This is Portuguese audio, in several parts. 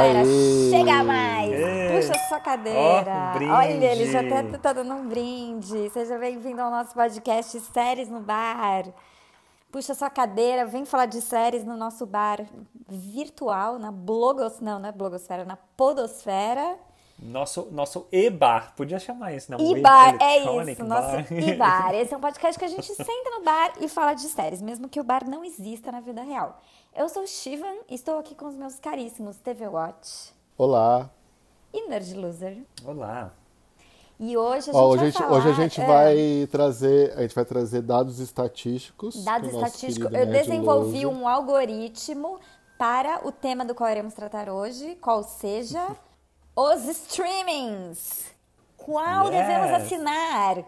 Galera, Aê! chega mais! Ê! Puxa sua cadeira! Ó, um! Olha, ele já até tá dando um brinde. Seja bem-vindo ao nosso podcast Séries no Bar. Puxa sua cadeira, vem falar de séries no nosso bar virtual, na blogos... Não, não é blogosfera, na podosfera. Nosso, nosso e-bar, podia chamar isso, não? E-bar, é isso, nosso bar. e-bar. Esse é um podcast que a gente senta no bar e fala de séries, mesmo que o bar não exista na vida real. Eu sou Shivan e estou aqui com os meus caríssimos TV Watch Olá. e Nerd Loser. Olá. E hoje a gente Ó, vai hoje, a gente, falar... hoje a gente é, vai trazer, a gente vai trazer dados estatísticos. Dados estatísticos. Eu desenvolvi Loser. um algoritmo para o tema do qual iremos tratar hoje, qual seja os streamings. Qual Yes. devemos assinar?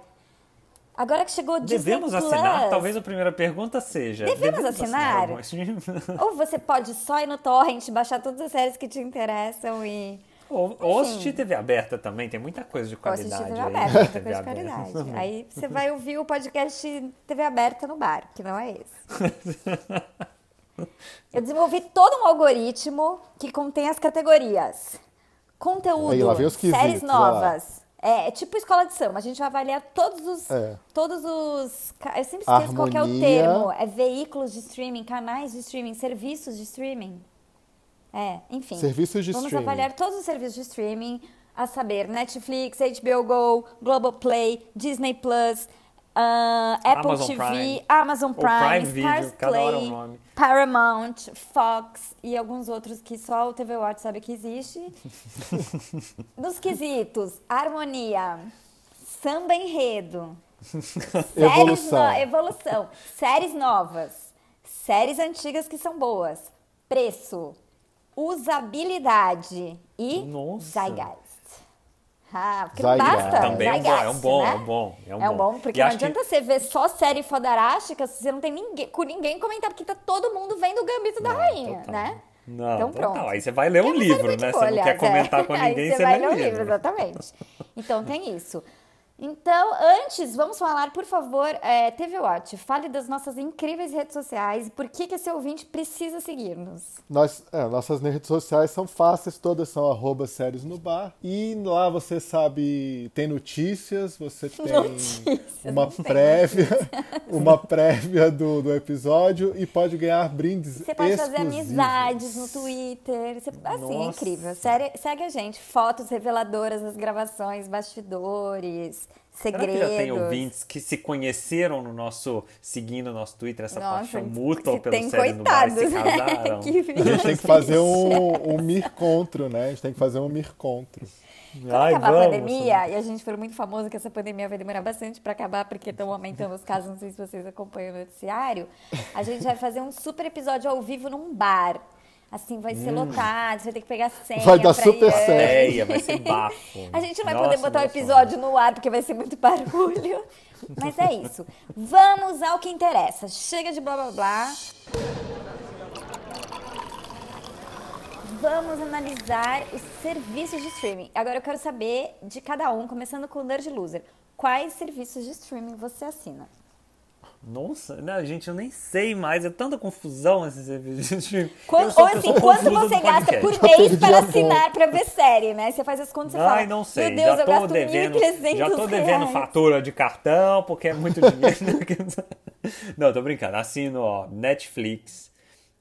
Agora que chegou o Disney Devemos Plus. assinar? Talvez a primeira pergunta seja. Devemos assinar? algum stream? Ou você pode só ir no torrent, baixar todas as séries que te interessam e ou, ou assistir TV aberta também, tem muita coisa de ou assistir qualidade. TV aí, aberta, né? muita TV coisa de aberta. qualidade. Aí você vai ouvir o podcast TV aberta no bar, que não é esse. Eu desenvolvi todo um algoritmo que contém as categorias. Conteúdo, Aí, séries novas. É, é tipo escola de samba. A gente vai avaliar todos os. É. Todos os. Eu sempre esqueço qual que é o Harmonia. termo. É veículos de streaming, canais de streaming, serviços de streaming. É, enfim. Serviços de Vamos streaming. avaliar todos os serviços de streaming, a saber, Netflix, HBO Go, Globoplay, Disney Plus, ah, Apple Amazon TV, Prime. Amazon Prime, Prime Video, é um Play, nome. Paramount, Fox e alguns outros que só o TV Watch sabe que existe. Nos quesitos, harmonia, samba enredo, séries Evolução. no- evolução, séries novas, séries antigas que são boas, preço, usabilidade e Nossa. Zeitgeist. Ah, porque não basta. Também é um bom, é um bom, né? é um bom, é um É um bom. bom, porque E não acho que- adianta você ver só série fodarástica se você não tem ninguém, com ninguém comentar, porque tá todo mundo vendo o Gambito da Rainha, total. né? Não, então total. pronto. Aí você vai ler um é livro, né? boa, Você não quer aliás, comentar é. com Aí ninguém, você você vai lê ler um livro. exatamente. Então tem isso. Então, antes, vamos falar, por favor, é, TV Watch, fale das nossas incríveis redes sociais e por que, que esse ouvinte precisa seguir-nos. Nós, é, nossas redes sociais são fáceis, todas são arroba séries no bar. E lá você sabe, tem notícias, você tem Notícias, uma prévia, uma prévia do, do episódio e pode ganhar brindes Você pode fazer exclusivos. amizades no Twitter. Você- assim, é incrível. Série- segue a gente. Fotos reveladoras das gravações, bastidores, Será segredos. que já tem ouvintes que se conheceram no nosso, seguindo o nosso Twitter, essa Nossa, paixão mútua pelo tem série no bar se coitados, né? casaram? Que A gente tem que fazer um, um mircontro, né? A gente tem que fazer um mircontro. Quando Ai, acabar vamos. a pandemia, e a gente for muito famoso que essa pandemia vai demorar bastante para acabar, porque estão aumentando os casos, não sei se vocês acompanham o noticiário, a gente vai fazer um super episódio ao vivo num bar. Assim, vai ser lotado, você vai ter que pegar senha Vai dar pra super ir antes. Ideia, vai ser bafo. A gente não vai Nossa, poder botar o sonho. episódio no ar porque vai ser muito barulho. Mas é isso. Vamos ao que interessa. Chega de blá blá blá. Vamos analisar os serviços de streaming. Agora eu quero saber de cada um, começando com o Nerd Loser. Quais serviços de streaming você assina? Nossa, né, gente, eu nem sei mais. É tanta confusão esses serviços. Quando, Eu ou assim, quanto você gasta por mês para assinar para ver série, né? Você faz as contas e você fala, Ai, não sei. meu Deus, já eu tô gasto devendo, 1.300 já tô devendo reais. fatura de cartão, porque é muito dinheiro. não, tô brincando. Assino, ó, Netflix,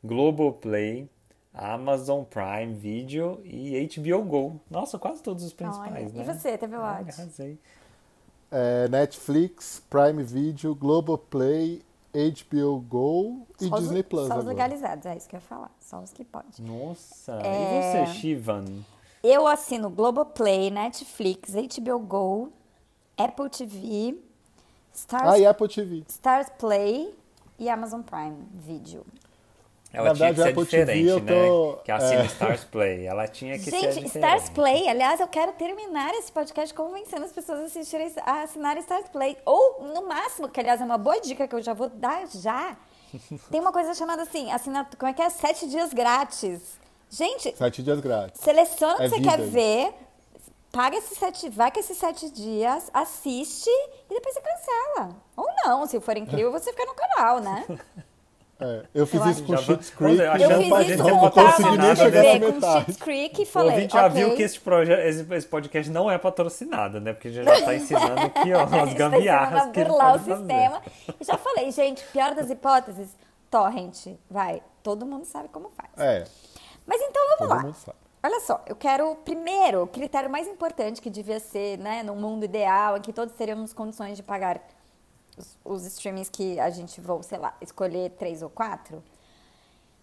Globoplay, Amazon Prime Video e HBO Go. Nossa, quase todos os principais, Olha, né? E você, TV Ai, Watch? arrasei. É, Netflix, Prime Video, Globoplay, HBO Go e Só os- Disney Plus Só os agora. legalizados, é isso que eu ia falar. Só os que podem. Nossa, É. e você, Shivan? Eu assino Globoplay, Netflix, HBO Go, Apple TV, Stars, Ah, e Apple TV. Stars Play e Amazon Prime Video. Ela Na tinha que verdade, ser a Apple TV diferente, eu tô- né? Que assina é. Stars Play. Ela tinha que ser Gente, diferente. Stars Play, aliás, eu quero terminar esse podcast convencendo as pessoas a, assistirem, a assinarem Stars Play. Ou, no máximo, que aliás é uma boa dica que eu já vou dar já, tem uma coisa chamada assim, assinar, como é que é? Sete dias grátis. Gente, Sete dias grátis. seleciona o que É você vida quer isso. ver, paga esses sete, vai com esses sete dias, assiste e depois você cancela. Ou não, se for incrível, você fica no canal, né? É, eu fiz Eu isso com Schitt's Já Creek. Eu achando não fiz isso não com o consegui nem chegar com. Shit's Creek e O falei, ouvinte já ok. viu que esse, proje- esse, esse podcast não é patrocinado, né? Porque já, já tá ensinando aqui, ó, as Está gambiarras ensinando que burlar o fazer. sistema. E já falei, gente, pior das hipóteses, torrent, vai. Todo mundo sabe como faz. É, Mas então vamos todo lá. mundo sabe. Olha só, eu quero primeiro, o critério mais importante que devia ser, né, num mundo ideal, em que todos teríamos condições de pagar os, os streamings que a gente vou, sei lá, escolher três ou quatro.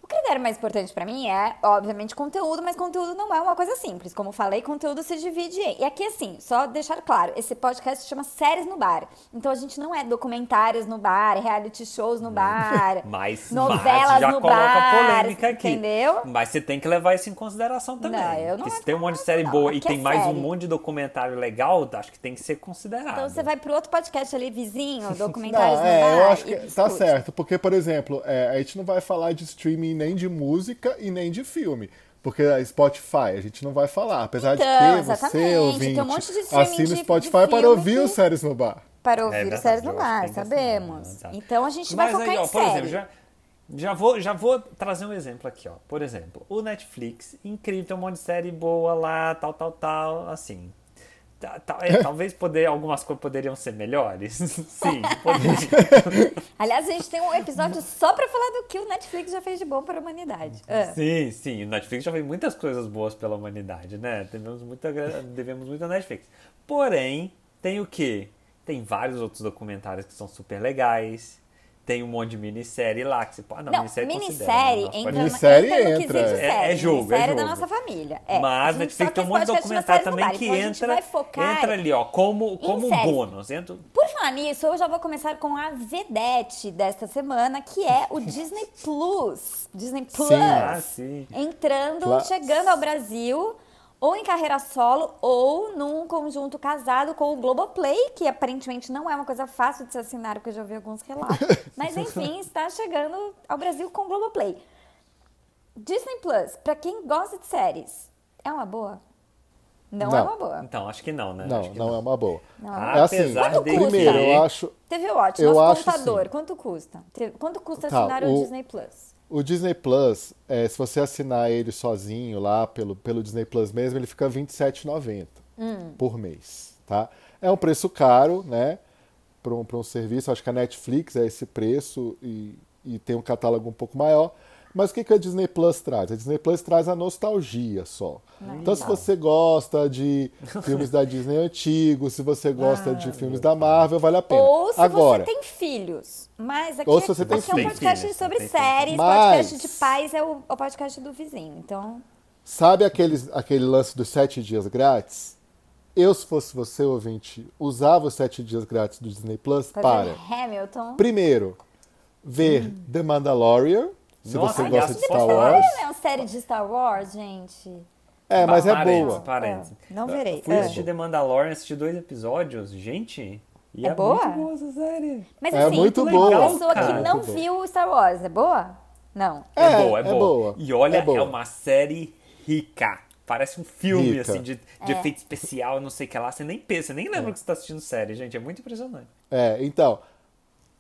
O critério mais importante pra mim é, obviamente, conteúdo, mas conteúdo não é uma coisa simples. Como falei, conteúdo se divide em. E aqui, assim, só deixar claro, esse podcast se chama Séries no Bar. Então a gente não é documentários no bar, reality shows no bar, Mas, novelas mas já no coloca a bar, polêmica aqui. entendeu? Mas você tem que levar isso em consideração também. Não, eu não Porque se tem um monte de série não. boa e é tem mais um série. monte de documentário legal, acho que tem que ser considerado. Então você vai pro outro podcast ali, vizinho, Não, documentários no é, bar. eu acho que tá certo. Porque, por exemplo, é, a gente não vai falar de streaming nem de música e nem de filme. Porque a Spotify, a gente não vai falar. Apesar Então, de que você, ouvinte, tem um monte de streaming assina o Spotify de para ouvir que- os séries no bar. Para É ouvir verdade, o séries no bar, sabemos. tá. Então a gente vai Mas focar aí, ó, em por série. exemplo, já, já, vou, já vou trazer um exemplo aqui, ó. Por exemplo, o Netflix, incrível, tem um monte de série boa lá, tal, tal, tal, assim. Tá- tá- é, talvez poder, algumas coisas poderiam ser melhores. Sim, poderiam. Aliás, a gente tem um episódio só pra falar do que o Netflix já fez de bom para a humanidade. Ah. Sim, sim. O Netflix já fez muitas coisas boas pela humanidade, né? Devemos muito, devemos muito a Netflix. Porém, tem o quê? Tem vários outros documentários que são super legais. Tem um monte de minissérie lá que você pode. Não, Não, minissérie, minissérie né? Entra, Minissérie entra no entra, quesito é. série. É jogo, é Minissérie da jogo. nossa família. É, a Mas gente Netflix só tem um monte de documentário também Bar, que então a gente entra, vai focar entra ali, ó, como, como um bônus. Entra, Por falar nisso, eu já vou começar com a vedete desta semana, que é o Disney Plus. Disney Plus. Ah, sim. Entrando, Plus. chegando ao Brasil, ou em carreira solo, ou num conjunto casado com o Globoplay, que aparentemente não é uma coisa fácil de se assinar, porque eu já ouvi alguns relatos. Mas enfim, está chegando ao Brasil com o Globoplay. Disney Plus, pra quem gosta de séries, é uma boa? Não, é Não. uma boa. Então, acho que não, né? Não, Acho que não é uma boa. Não. É assim, Apesar Quanto de custa? primeiro, eu acho... TV Watch, Eu nosso acho contador, sim. quanto custa? Quanto custa Tá, assinar o... o- Disney Plus? O Disney Plus, é, se você assinar ele sozinho lá pelo, pelo Disney Plus mesmo, ele fica R$ 27,90 Hum. por mês, tá? É um preço caro, né? Para um, pra um serviço, acho que a Netflix é esse preço e, e tem um catálogo um pouco maior. Mas o que, que a Disney Plus traz? A Disney Plus traz a nostalgia só. Então, se você gosta de filmes da Disney antigos, se você gosta de filmes da Marvel, vale a pena. Ou se Agora, você tem filhos. Mas aqui, Ou se você tem aqui é um podcast Tem filhos, sobre tem séries, Mas- podcast de pais é o, o podcast do vizinho. Então, Sabe aqueles, aquele lance dos sete dias grátis? Eu, se fosse você, ouvinte, usava os sete dias grátis do Disney Plus fazer para, Hamilton. primeiro, ver The Mandalorian, se Nossa, você gosta de Star? Wars. Não é uma série de Star Wars, gente. É, mas é Parênteses, boa. parênteses. É, não verei. Fui É. assistir The Mandalorian, assisti dois episódios. Gente, e É é, boa? muito boa essa série. Mas É assim, muito uma boa, pessoa cara. que não Muito viu Star Wars, é boa? Não. É, É, boa, é, é boa. boa. E olha, É é, boa. uma série rica. Parece um filme, Rica. assim, de, de efeito especial, não sei o que lá. Você nem pensa, nem lembra que você tá assistindo série, gente. É muito impressionante. É, então,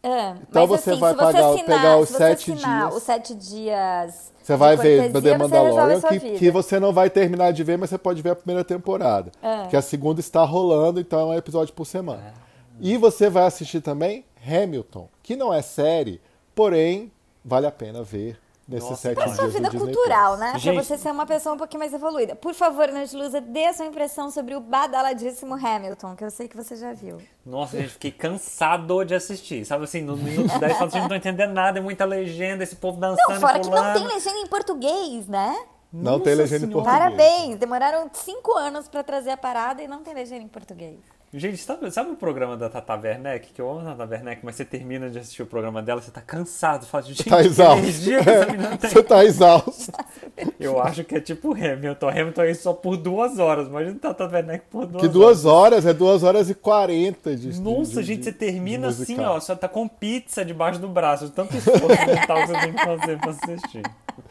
É, Então mas você assim, vai se você assinar, pegar os sete assinar dias. os sete dias. você vai ver The Mandalorian, que, vida. que você não vai terminar de ver, mas você pode ver a primeira temporada. É. Que a segunda está rolando, então é um episódio por semana. E você vai assistir também Hamilton, que não é série, porém vale a pena ver nesses Nossa, sete pra Pra dias sua vida cultural, Plus. né? Pra Gente- você ser uma pessoa um pouquinho mais evoluída. Por favor, Angelusa, dê a sua impressão sobre o badaladíssimo Hamilton, que eu sei que você já viu. Nossa, gente, fiquei cansado de assistir. Sabe assim, no minuto 10 fala assim, não tô entendendo nada, é muita legenda, esse povo dançando Não, fora e que não pulando. tem legenda em português, né? Não tem Nossa legenda em Senhora. português. Parabéns! Demoraram cinco anos pra trazer a parada e não tem legenda em português. Gente, sabe, sabe o programa da Tata Werneck? Que eu amo a Tata Werneck, mas você termina de assistir o programa dela, você tá cansado. Fala, gente, Tá exausto. tem. Você tá exausto. Eu acho que é tipo Hamilton. Hamilton é só por duas horas. Imagina Tata Werneck por duas Que horas. duas horas, é duas horas e quarenta de Nossa, de- gente, você termina assim, ó. Você tá com pizza debaixo do braço. de Tanto esforço mental que você tem que fazer pra assistir.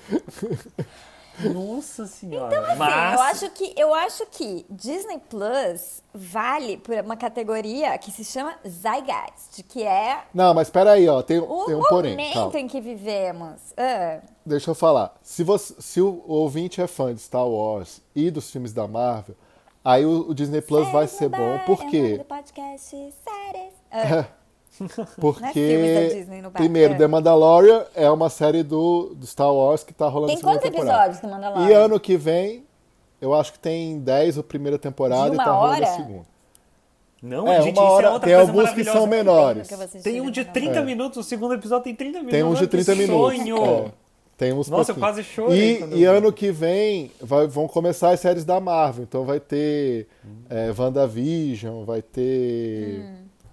Nossa senhora. Então, assim, Mas... eu acho que eu acho que Disney Plus vale por uma categoria que se chama Zeitgeist, que é Não, mas peraí, ó, tem, o tem um porém. momento calma. em que vivemos. Ah, Deixa eu falar. Se, você, se o ouvinte é fã de Star Wars e dos filmes da Marvel, aí o, o Disney Plus vai ser bom. Por o nome quê? do podcast, séries. Ah, Porque, é primeiro, É. The Mandalorian é uma série do, do Star Wars que tá rolando Tem segunda quantos temporada. episódios do Mandalorian? E ano que vem, eu acho que tem 10 a primeira temporada e tá rolando a segunda. Não, É, gente, uma isso hora, é outra tem coisa alguns que são menores. Que eu Tem um de do 30 minutos, o segundo episódio tem 30 minutos. Tem uns de Olha que 30 minutos. Sonho! É, tem uns Nossa, eu pouquinhos. quase chorei E, e eu ano que vem vai- vão começar as séries da Marvel. Então vai ter é, WandaVision, vai ter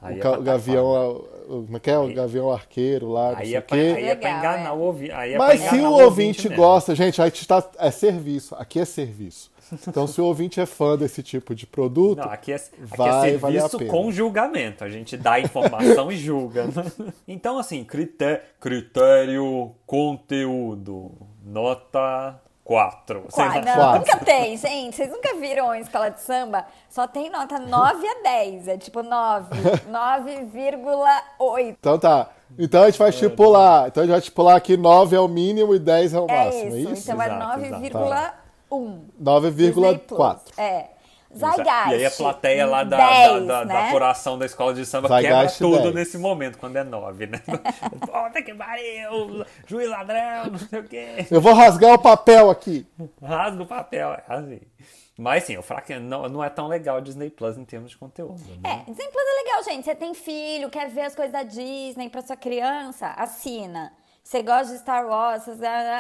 Aí o, é o Gavião. o- Como é que é? O Gavião Arqueiro lá, não Aí sei é, o pra, quê. aí é pra enganar é. o ouvinte. Aí é Mas se o ouvinte mesmo. gosta, gente, a gente tá. É serviço. Aqui é serviço. Então, se o ouvinte é fã desse tipo de produto, Não, aqui é, aqui vai é valer a serviço com julgamento. A gente dá informação e julga. né? Então, assim, critério, critério conteúdo. Nota 4. Sei Qua- não, Quatro. nunca tem, gente. Vocês nunca viram a escola de samba? Só tem nota 9 a 10. É tipo 9, 9,8. Então tá. Então a gente vai estipular. Então a gente vai estipular que 9 é o mínimo e 10 é o É máximo, isso. é isso? Então é Exato, 9,1. Disney Plus. 9,4. É. Zeitgeist. E aí a plateia lá da, 10, da, da, né? da apuração da escola de samba Zeitgeist quebra tudo 10. nesse momento, quando é 9, né? Puta que pariu! Juiz ladrão, não sei o quê. Eu vou rasgar o papel aqui. Rasga o papel, é assim. Mas sim, o fraco não, não é tão legal Disney Plus em termos de conteúdo. Né? É, Disney Plus é legal, gente. Você tem filho, quer ver as coisas da Disney pra sua criança? Assina. Você gosta de Star Wars,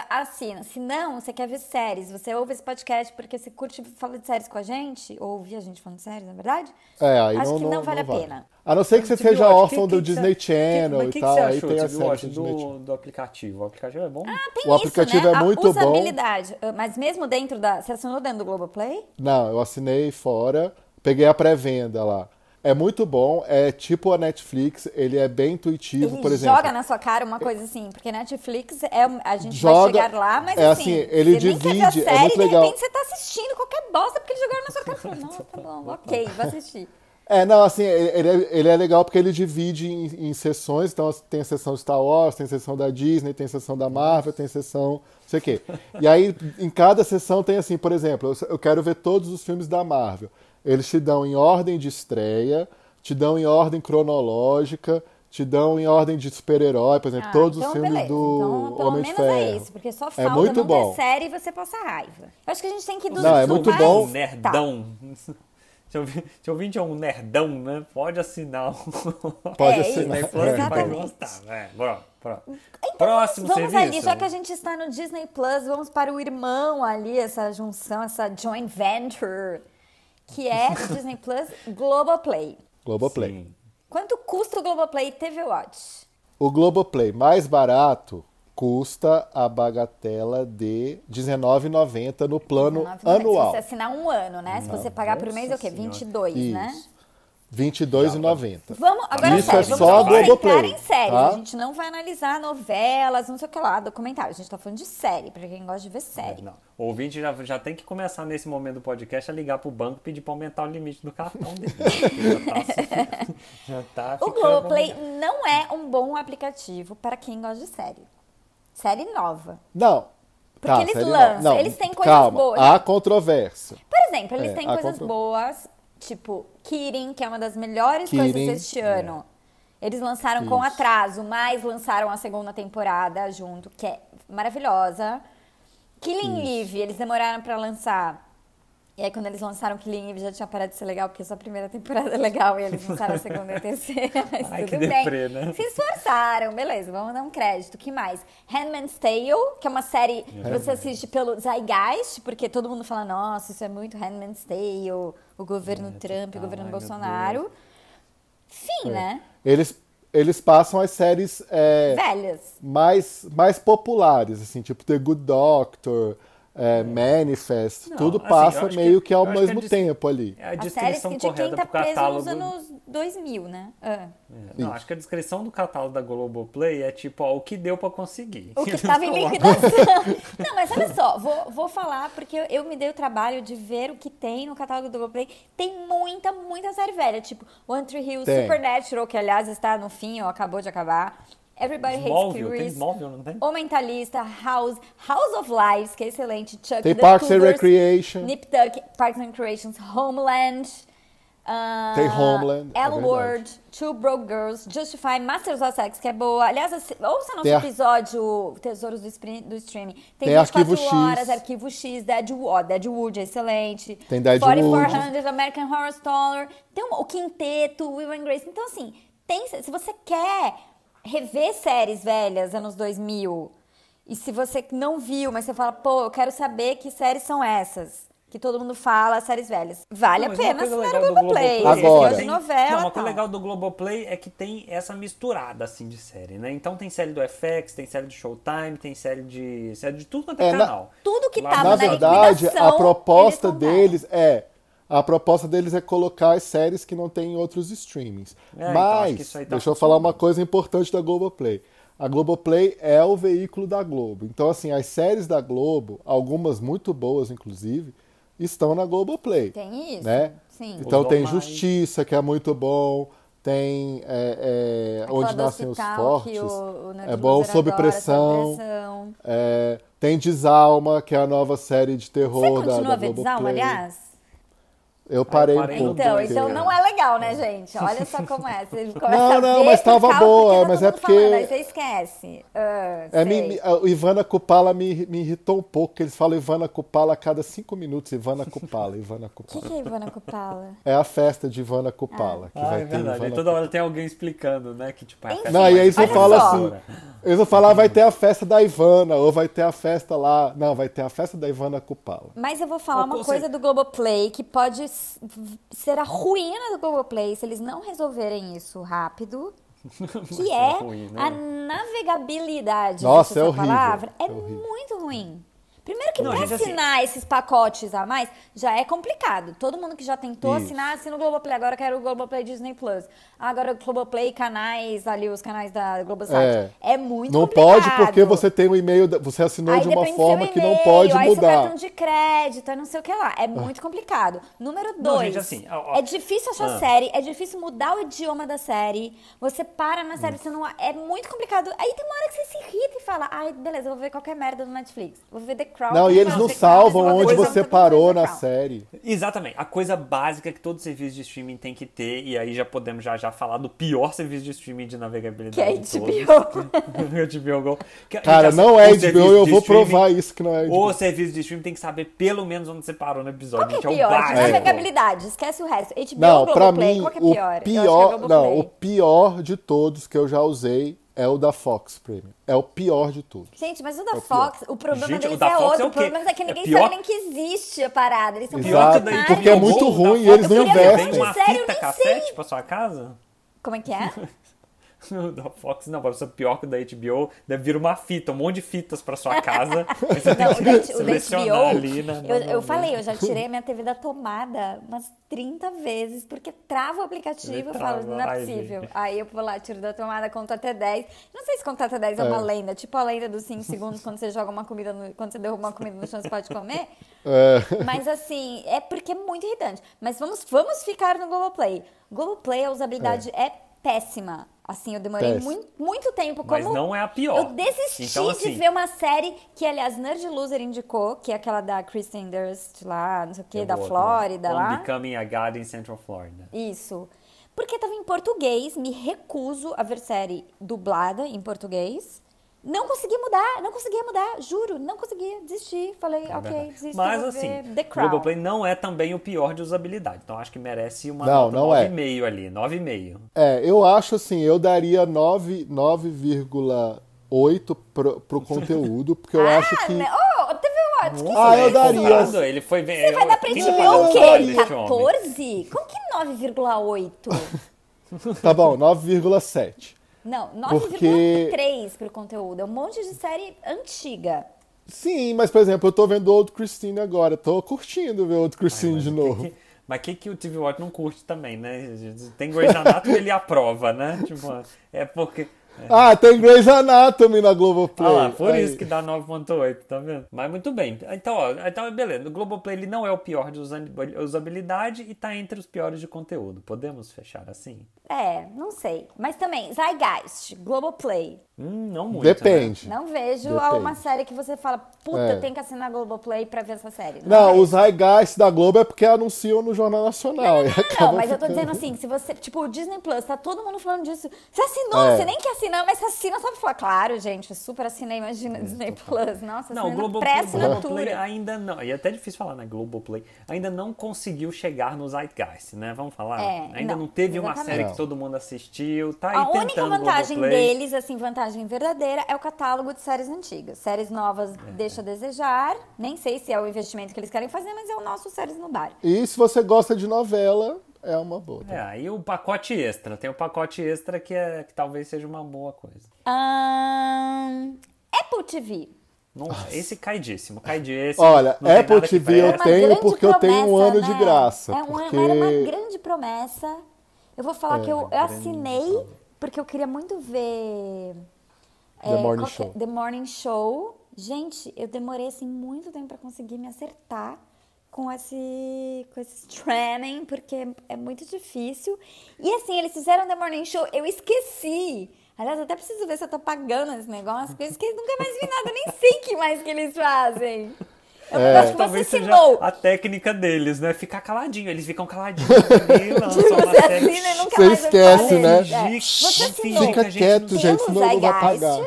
assina. Se não, você quer ver séries, você ouve esse podcast porque você curte falar de séries com a gente, ou ouvir a gente falando de séries, na verdade? É, aí Acho não, que não, vale a pena. A não ser que você TV seja órfão que- do que Disney Channel e que tal, que você aí achou, tem a série do do, do aplicativo? O aplicativo é bom? Ah, tem O isso, aplicativo né? é muito a bom. usabilidade. Ah, Mas mesmo dentro da... Você assinou dentro do Globoplay? Não, eu assinei fora, peguei a pré-venda lá. É muito bom, é tipo a Netflix, ele é bem intuitivo, Ele por exemplo. joga na sua cara uma coisa assim, porque Netflix é a gente Joga- vai chegar lá, mas é assim, assim, ele divide, é série, muito de legal. repente você tá assistindo qualquer bosta porque eles jogaram na sua cara. Não, tá bom, ok, vou assistir. É, não, assim, ele é, ele é legal porque ele divide em, em sessões, então tem a sessão Star Wars, tem a sessão da Disney, tem a sessão da Marvel, tem a sessão não sei o quê. E aí, em cada sessão tem assim, por exemplo, eu quero ver todos os filmes da Marvel. Eles te dão em ordem de estreia, te dão em ordem cronológica, te dão em ordem de super-herói, por exemplo, Ah, todos então os filmes beleza. do então, Homem de menos Ferro. é isso, porque só É falta muito não bom. ter série e você passa raiva. Eu acho que a gente tem que ir dos Não, é muito mais- bom. Um nerdão. Se eu vi- se eu ouvinte é um nerdão, né? Pode assinar o Pode É assinar. Isso, vai exatamente. gostar. É, bora, bora. Então, Próximo vamos serviço. ali, já que a gente está no Disney Plus, vamos para o irmão ali, essa junção, essa joint venture, que é do Disney Plus Globoplay. Globoplay. Sim. Quanto custa o Globoplay TV Watch? O Globoplay mais barato custa a bagatela de R$19,90 no plano 19,90. anual. Se você assinar um ano, né? Se você pagar por mês, é o quê? Nossa Senhora. 22, né? Isso. R$22,90. Vamos, agora Isso sério, é vamos só a vamos entrar Globoplay, em séries. tá? A gente não vai analisar novelas, não sei o que lá, documentário. A gente tá falando de série, pra quem gosta de ver série. Não. O ouvinte já, já tem que começar nesse momento do podcast a ligar pro banco e pedir pra aumentar o limite do cartão dele. já tá, já tá O Globoplay não é um bom aplicativo para quem gosta de série. Série nova. Não. Porque Tá, eles série lançam, não. eles têm coisas Calma, boas. Há controvérsia. Por exemplo, eles É, têm coisas contro- boas, tipo Kirin, que é uma das melhores Kirin, coisas deste ano. Eles lançaram com Isso. atraso, mas lançaram a segunda temporada junto, que é maravilhosa. Killing Eve, eles demoraram pra lançar. E aí, quando eles lançaram Killing Eve, já tinha parado de ser legal, porque só a primeira temporada é legal, e eles lançaram a segunda e a terceira. Mas Ai, tudo que bem. deprê, né? Se esforçaram, beleza, vamos dar um crédito. que mais? Handmaid's Tale, que é uma série que você assiste pelo Zeitgeist, porque todo mundo fala, nossa, isso é muito Handmaid's Tale, o governo É, Trump, total, o governo ai, Bolsonaro. Fim, né? Eles, eles passam as séries é, Velhas. mais, mais populares, assim, tipo The Good Doctor, é, Manifest, Não, tudo assim, passa meio que- que, ao que a mesmo dis- tempo ali. É a descrição que de quem tá preso nos catálogo. anos 2000, né? Ah. É, Não, acho que a descrição do catálogo da Globoplay é tipo, ó, o que deu pra conseguir. O que estava em colocam- liquidação. Não, mas olha só, vou, vou falar, porque eu, eu me dei o trabalho de ver o que tem no catálogo do Globoplay. Tem muita, muita série velha, tipo One Tree Hill, Tem. Supernatural, que aliás está no fim, ou acabou de acabar. Everybody Hates Smallville, tem Chris. Smallville, não tem? O Mentalista, House, House of Lives, que é excelente, Chuck Tem the Parks and Cougars, Recreation. Nip Tuck, Parks and Recreations, Homeland. ah, Tem Homeland, é L verdade. Word, Two Broke Girls, Justify, Masters of Sex, que é boa. Aliás, assi- ouça nosso Tem a- episódio Tesouros do, do Streaming. Tem, Tem 24 Arquivo X. horas, Arquivo X, Deadwood, Deadwood é excelente. Tem Deadwood. 4400, American Horror Story. Tem um- o Quinteto, Will and Grace. Então, assim, tem, se você quer rever séries velhas, anos 2000, e se você não viu, mas você fala, pô, eu quero saber que séries são essas. Que todo mundo fala, séries velhas. Vale Não, a pena assinar o Globoplay. Globoplay Agora. é que de tem- novela Não, uma coisa legal do Globoplay é que tem essa misturada, assim, de série, né? Então tem série do FX, tem série do Showtime, tem série de... série de tudo quanto é, É, na- canal. Tudo que Lá tava Na na verdade, a proposta eles deles é. A proposta deles é colocar as séries que não tem em outros streamings. É, então, Mas, aí tá deixa eu falar uma coisa importante da Globoplay. A Globoplay é o veículo da Globo. Então, assim, as séries da Globo, algumas muito boas, inclusive, estão na Globoplay. Tem isso, Né? sim. Então Os tem. Justiça, que é muito bom. Tem é, é, Onde Nascem os Fortes. o- o é bom sob pressão. É, tem Desalma, que é a nova série de terror Você da, continua da a ver Globoplay. Desalma, aliás? Eu parei, parei um pouco. Então, dois, então não é legal, né, gente? Olha só como é. Você começa Não, a não, ver mas por tava causa- boa, porque tá mas é mundo falando, porque- Aí você esquece. Ah, É, me, me- a Ivana Kupala me, me irritou um pouco, porque eles falam Ivana Kupala a cada cinco minutos. Ivana Kupala, Ivana O que, Kupala. que é Ivana Kupala? É a festa de Ivana Kupala. Que Ah, vai é ter verdade. Ivana Aí toda hora tem alguém explicando, né? Que tipo, é a Não, e aí você fala só. assim. Eles vão falar, vai ter a festa da Ivana, ou vai ter a festa lá. Não, vai ter a festa da Ivana Kupala. Mas eu vou falar Ou uma coisa do Globoplay que pode s- ser a ruína do Globoplay se eles não resolverem isso rápido. Que é ruim, né? a navegabilidade. Nossa, é horrível, palavra. É, é horrível. muito ruim. Primeiro que Não, pra gente, assim- assinar esses pacotes a mais já é complicado. Todo mundo que já tentou Isso. assinar, assina o Globoplay. Agora eu quero o Globoplay Disney Plus. Agora o Globoplay, canais, ali os canais da Globosat. É. É, muito Não complicado. pode porque você tem um e-mail, você assinou Aí de uma do forma que não pode aí mudar. cartão de crédito, aí não sei o que lá. É muito complicado. Número Não, dois. gente, assim, ó, ó. É difícil achar Ah. série, é difícil mudar o idioma da série. Você para na Hum. série, você não. É muito complicado. Aí tem uma hora que você se irrita e fala, ai, beleza, eu vou ver qualquer merda no Netflix. Vou ver The Não, e eles não tá, mas eu salvam onde você parou na série. Exatamente. A coisa básica que todo serviço de streaming tem que ter, e aí já podemos já, já falar do pior serviço de streaming de navegabilidade Que é de HBO. HBO Go. Que, Cara, assim, não é o HBO, eu vou streaming- provar isso que não é HBO. O serviço de streaming tem que saber pelo menos onde você parou no episódio. Qual que é gente, pior? o De básico. navegabilidade, esquece o resto. HBO Não, Globoplay? mim, Qual que é o pior? Acho que é pior, não, o pior de todos que eu já usei é o da Fox Premium. É o pior de todos. Gente, mas o da É o Fox, o problema Gente, o deles da é Fox outro. é o o problema é que É ninguém pior- sabe nem que existe a parada. Eles são Pior que Exato, da bilionários. porque é muito ruim e eles não investem. uma fita nem cassete sei. pra sua casa? Como é que é? O da Fox não, pode ser pior que o da HBO. Deve vir uma fita, um monte de fitas pra sua casa. Você tem Não, o que da, o da HBO, ali, né? eu, eu falei, eu já tirei a minha TV da tomada umas 30 vezes, porque trava o aplicativo, Ele eu falo, não é ai, possível. gente. Aí eu vou lá, tiro da tomada, conto até 10. Não sei se contar até 10 é, uma É. lenda, tipo a lenda dos 5 segundos, quando você joga uma comida, no, quando você derruba uma comida no chão, você pode comer. É, Mas assim, é porque é muito irritante. Mas vamos, vamos ficar no Globoplay. Globoplay, a usabilidade é, péssima. Assim, eu demorei muito, muito tempo. Como Mas não é a pior. Eu desisti Então, assim- de ver uma série que, aliás, Nerd Loser indicou, que é aquela da Kristen Durst lá, não sei o que, Eu da vou- Flórida On lá. Becoming a God in Central Florida. Isso. Porque tava em português, me recuso a ver série dublada em português. Não consegui mudar, não conseguia mudar, juro, não conseguia, desisti. Falei, É ok, verdade. desisti, Mas vou assim, ver The Crown. Globoplay não é também o pior de usabilidade. Então acho que merece uma Não, nota não é. 9,5 ali. 9,5. é, eu acho assim, eu daria 9 9,8 pro, pro conteúdo, porque eu ah, acho que. né? Oh, teve uma... que Ah, eu é daria. Ele foi bem. Você vai dar pra HBO o quê? trabalho desse homem? 14? Como que 9,8? Tá bom, 9,7. Não, Porque- 9,3 pro conteúdo. É um monte de série antiga. Sim, mas por exemplo, eu tô vendo Old Christine agora. Tô curtindo ver Old Christine Ai, de o novo. que que- mas o que, que o TV Watch não curte também, né? Tem Grey's Anatomy ele aprova, né? Tipo, é porque. Ah, tem Grey's Anatomy na Globoplay. Olha lá, por Aí. isso que dá 9.8, tá vendo? Mas muito bem. Então, ó, então beleza. O Globoplay ele não é o pior de usa- usabilidade e tá entre os piores de conteúdo. Podemos fechar assim? É, não sei. Mas também, Zeitgeist, Globoplay. Hum, não muito. né? Depende. Não vejo Depende. uma série que você fala, puta, É. tem que assinar Globoplay pra ver essa série. Não, vejo. os Zeitgeist da Globo é porque anunciam no Jornal Nacional. e Não, acabam mas eu tô ficando- dizendo assim, se você, tipo, o Disney Plus, tá todo mundo falando disso. Você assinou, É. você nem quer assinar, mas você assina, sabe falar, claro, gente, eu super assinei, imagina, Disney Plus. Nossa, Não, Globoplay, ainda não. E é até difícil falar, né? Globoplay ainda não conseguiu chegar no Zeitgeist, né? Vamos falar? É, ainda não, não, teve uma exatamente. série Não. que todo mundo assistiu. Tá aí A única vantagem Globoplay. deles, assim, vantagem verdadeira, é o catálogo de séries antigas. Séries novas É. deixa a desejar. Nem sei se é o investimento que eles querem fazer, mas é o nosso Séries no Bar. E se você gosta de novela, é uma boa. É, aí o pacote extra. Tem o pacote extra que, é, que talvez seja uma boa coisa. Ahn, Apple TV. Não, esse caidíssimo, caidíssimo. Olha, Apple TV eu tenho porque eu tenho um promessa, ano de né? graça, É uma, porque- Era uma grande promessa. Eu vou falar que eu, eu grande assinei porque eu queria muito ver The é, Morning é? Show. The Morning Show. Gente, eu demorei assim muito tempo pra conseguir me acertar com esse com esse streaming, porque é muito difícil. E assim, eles fizeram The Morning Show, eu esqueci. Aliás, eu até preciso ver se eu tô pagando esse negócio, porque eu esqueci, nunca mais vi nada, eu nem sei o que mais que eles fazem. É um É. que você assinou. a técnica deles, né? Ficar caladinho. Eles ficam caladinhos Você assina e nunca Você mais esquece, né? É. Você Fica assinou Fica quieto, não- gente, senão não vai pagar.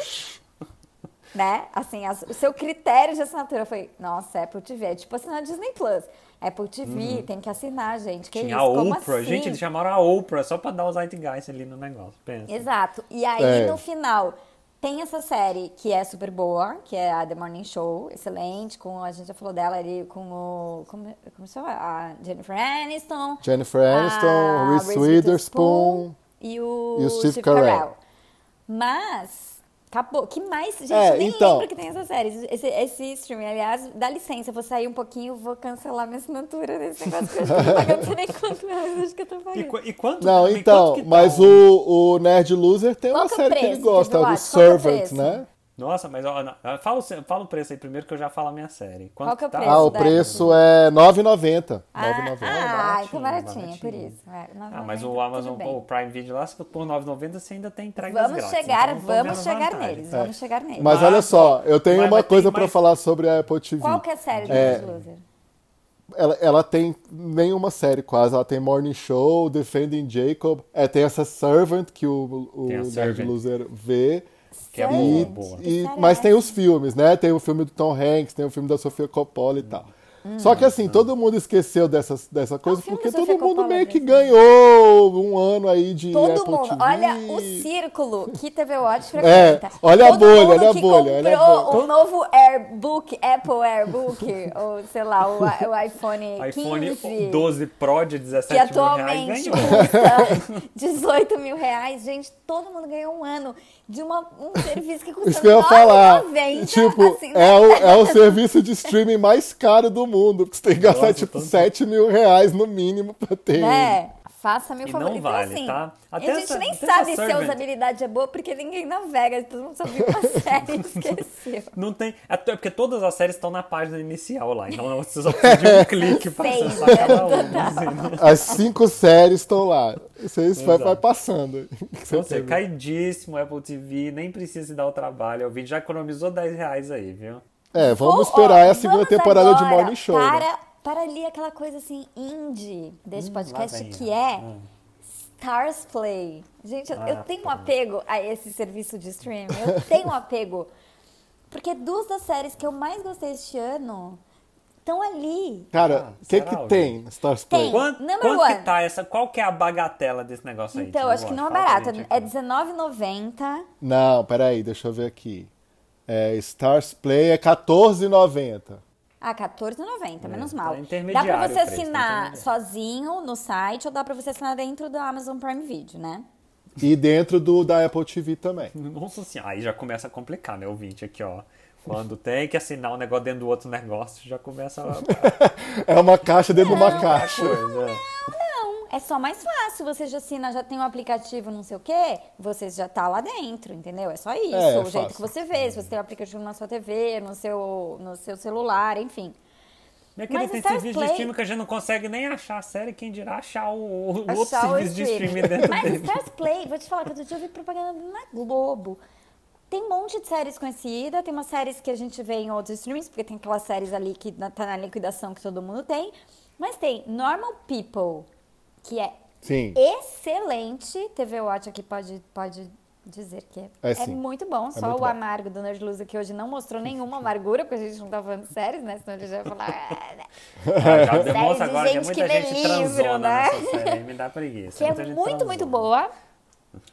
Né? Assim, as- o seu critério de assinatura foi, nossa, Apple TV, é tipo assinar Disney Plus. Apple TV, tem que assinar, gente. Que Uhum. Tinha isso? a Como Oprah. assim? Gente, eles chamaram a Oprah só pra dar o Zeitgeist ali no negócio. Pensa. Exato. E aí, É. no final, tem essa série que é super boa, que é a The Morning Show, excelente, com, a gente já falou dela ali, com o, como, como se chama? A Jennifer Aniston. Jennifer Aniston, a Reese Witherspoon. e o, e o Steve Steve Carell. Carell. Mas, acabou. Que mais? Gente, É, eu nem então. lembro que tem essa série. Esse, esse streaming, aliás, dá licença, eu vou sair um pouquinho, vou cancelar minha assinatura desse negócio que eu pagando, não sei nem quanto mas acho que eu tô E, pagando. qu- e quanto Não, e então, quanto que tá mas um- o, o Nerd Loser tem Qual uma é série que ele preço, gosta, Pedro o Watts? Qual que é o Servant, preço? né? Nossa, mas ó, não, fala, fala o preço aí primeiro que eu já falo a minha série. Quanto Qual que é o tá? preço Ah, o preço é R$ 9,90. Ah, 9,90. ah, então baratinho, baratinho, por isso. É, Ah, mas 9,90, o Amazon, o Prime Video lá, se for por 9,90 você ainda tem entregas Vamos grátis. chegar, então vamos chegar vantagem. neles, vamos chegar neles. Mas Mas, olha só, eu tenho uma coisa pra mais- falar sobre a Apple TV. Qual que é a série do É. Nerd Loser? Ela, ela tem nenhuma série quase. Ela tem Morning Show, Defending Jacob. É, tem essa Servant que o, o Nerd. Loser vê. Que é? E, boa, boa. e- mas é tem os filmes, né? Tem o filme do Tom Hanks, tem o filme da Sofia Coppola e tal. Hum. Só que assim, todo mundo esqueceu dessa, dessa coisa filme porque todo mundo meio que ganhou um ano aí de Todo Apple mundo, TV. olha o círculo que TV Watch É, frequenta. olha a Todo bolha, mundo olha a que bolha, olha a comprou bolha. o novo Airbook, Apple Airbook, ou sei lá, o, o iPhone 15. iPhone 12 Pro de 17 que mil reais atualmente ganhou. custa 18 mil reais. Gente, todo mundo ganhou um ano de uma, um serviço que custa Isso que eu ia falar. 9,90, Tipo, assim, é, o, é o serviço de streaming mais caro do mundo. Porque você tem que gastar, Nossa, tipo, tanto. 7 mil reais no mínimo pra ter. né? Faça-me o E favor. não Então, vale, assim, tá? a Até gente essa- nem até sabe se a usabilidade é boa, porque ninguém navega, todo mundo só viu uma série e esqueceu. Não tem. Até porque todas as séries estão na página inicial lá. Então você só precisa de um clique pra acessar né? cada uma. assim. As cinco séries estão lá. Isso aí vai, vai passando. Então, Você caidíssimo Apple TV, nem precisa se dar o trabalho. O vídeo já economizou 10 reais aí, viu? É, vamos Ou, esperar ó, a segunda temporada de Morning Show. né? Para, para ali aquela coisa assim, indie desse podcast, Hum, vem, que ó. é Hum. Stars Play. Gente, eu, Ah, eu tenho um tá. apego a esse serviço de streaming. Eu tenho um apego. Porque duas das séries que eu mais gostei este ano estão ali. Cara, Ah, o que que Alvin? tem no Stars Play? Tem. Quanto, Number quanto one. que tá essa? Qual que é a bagatela desse negócio aí? Então, Tio acho que não é barato. É aqui. R$19,90. Não, peraí, deixa eu ver aqui. É, Stars Play é R$14,90. Ah, R$14,90, menos tá mal. Dá intermediário pra o você preço, tá assinar intermediário. sozinho no site ou dá pra você assinar dentro do Amazon Prime Video, né? E dentro do da Apple TV também. Nossa senhora, aí já começa a complicar, né, ouvinte? Aqui, ó. Quando tem que assinar um negócio dentro do outro negócio, já começa a. É uma caixa dentro de uma caixa. coisa. Não, é só mais fácil. Você já assina, já tem um aplicativo, não sei o quê, você já tá lá dentro, entendeu? É só isso. É, é o jeito fácil. que você vê. Se você tem um aplicativo na sua TV, no seu, no seu celular, enfim. Minha querida, Mas tem serviço Play- de streaming que a gente não consegue nem achar a série, quem dirá achar o, o outro Achar o serviço de streaming. dentro Mas dele. Stars Play, vou te falar que outro dia eu vi propaganda na Globo. Tem um monte de séries conhecidas, tem umas séries que a gente vê em outros streamings, porque tem aquelas séries ali que tá na liquidação que todo mundo tem. Mas tem Normal People, que é Sim. excelente. TV Watch aqui pode, pode dizer que é, É é muito bom. Só muito o bom. amargo do Nerd Loser, que hoje não mostrou nenhuma amargura, porque a gente não tá falando séries, né? Senão ele já ia falar. "Ah, né?" Já demonstra de agora que gente muita que lê gente livro, transona né? nessa série. aí Me dá preguiça. que é muito, transona. muito boa.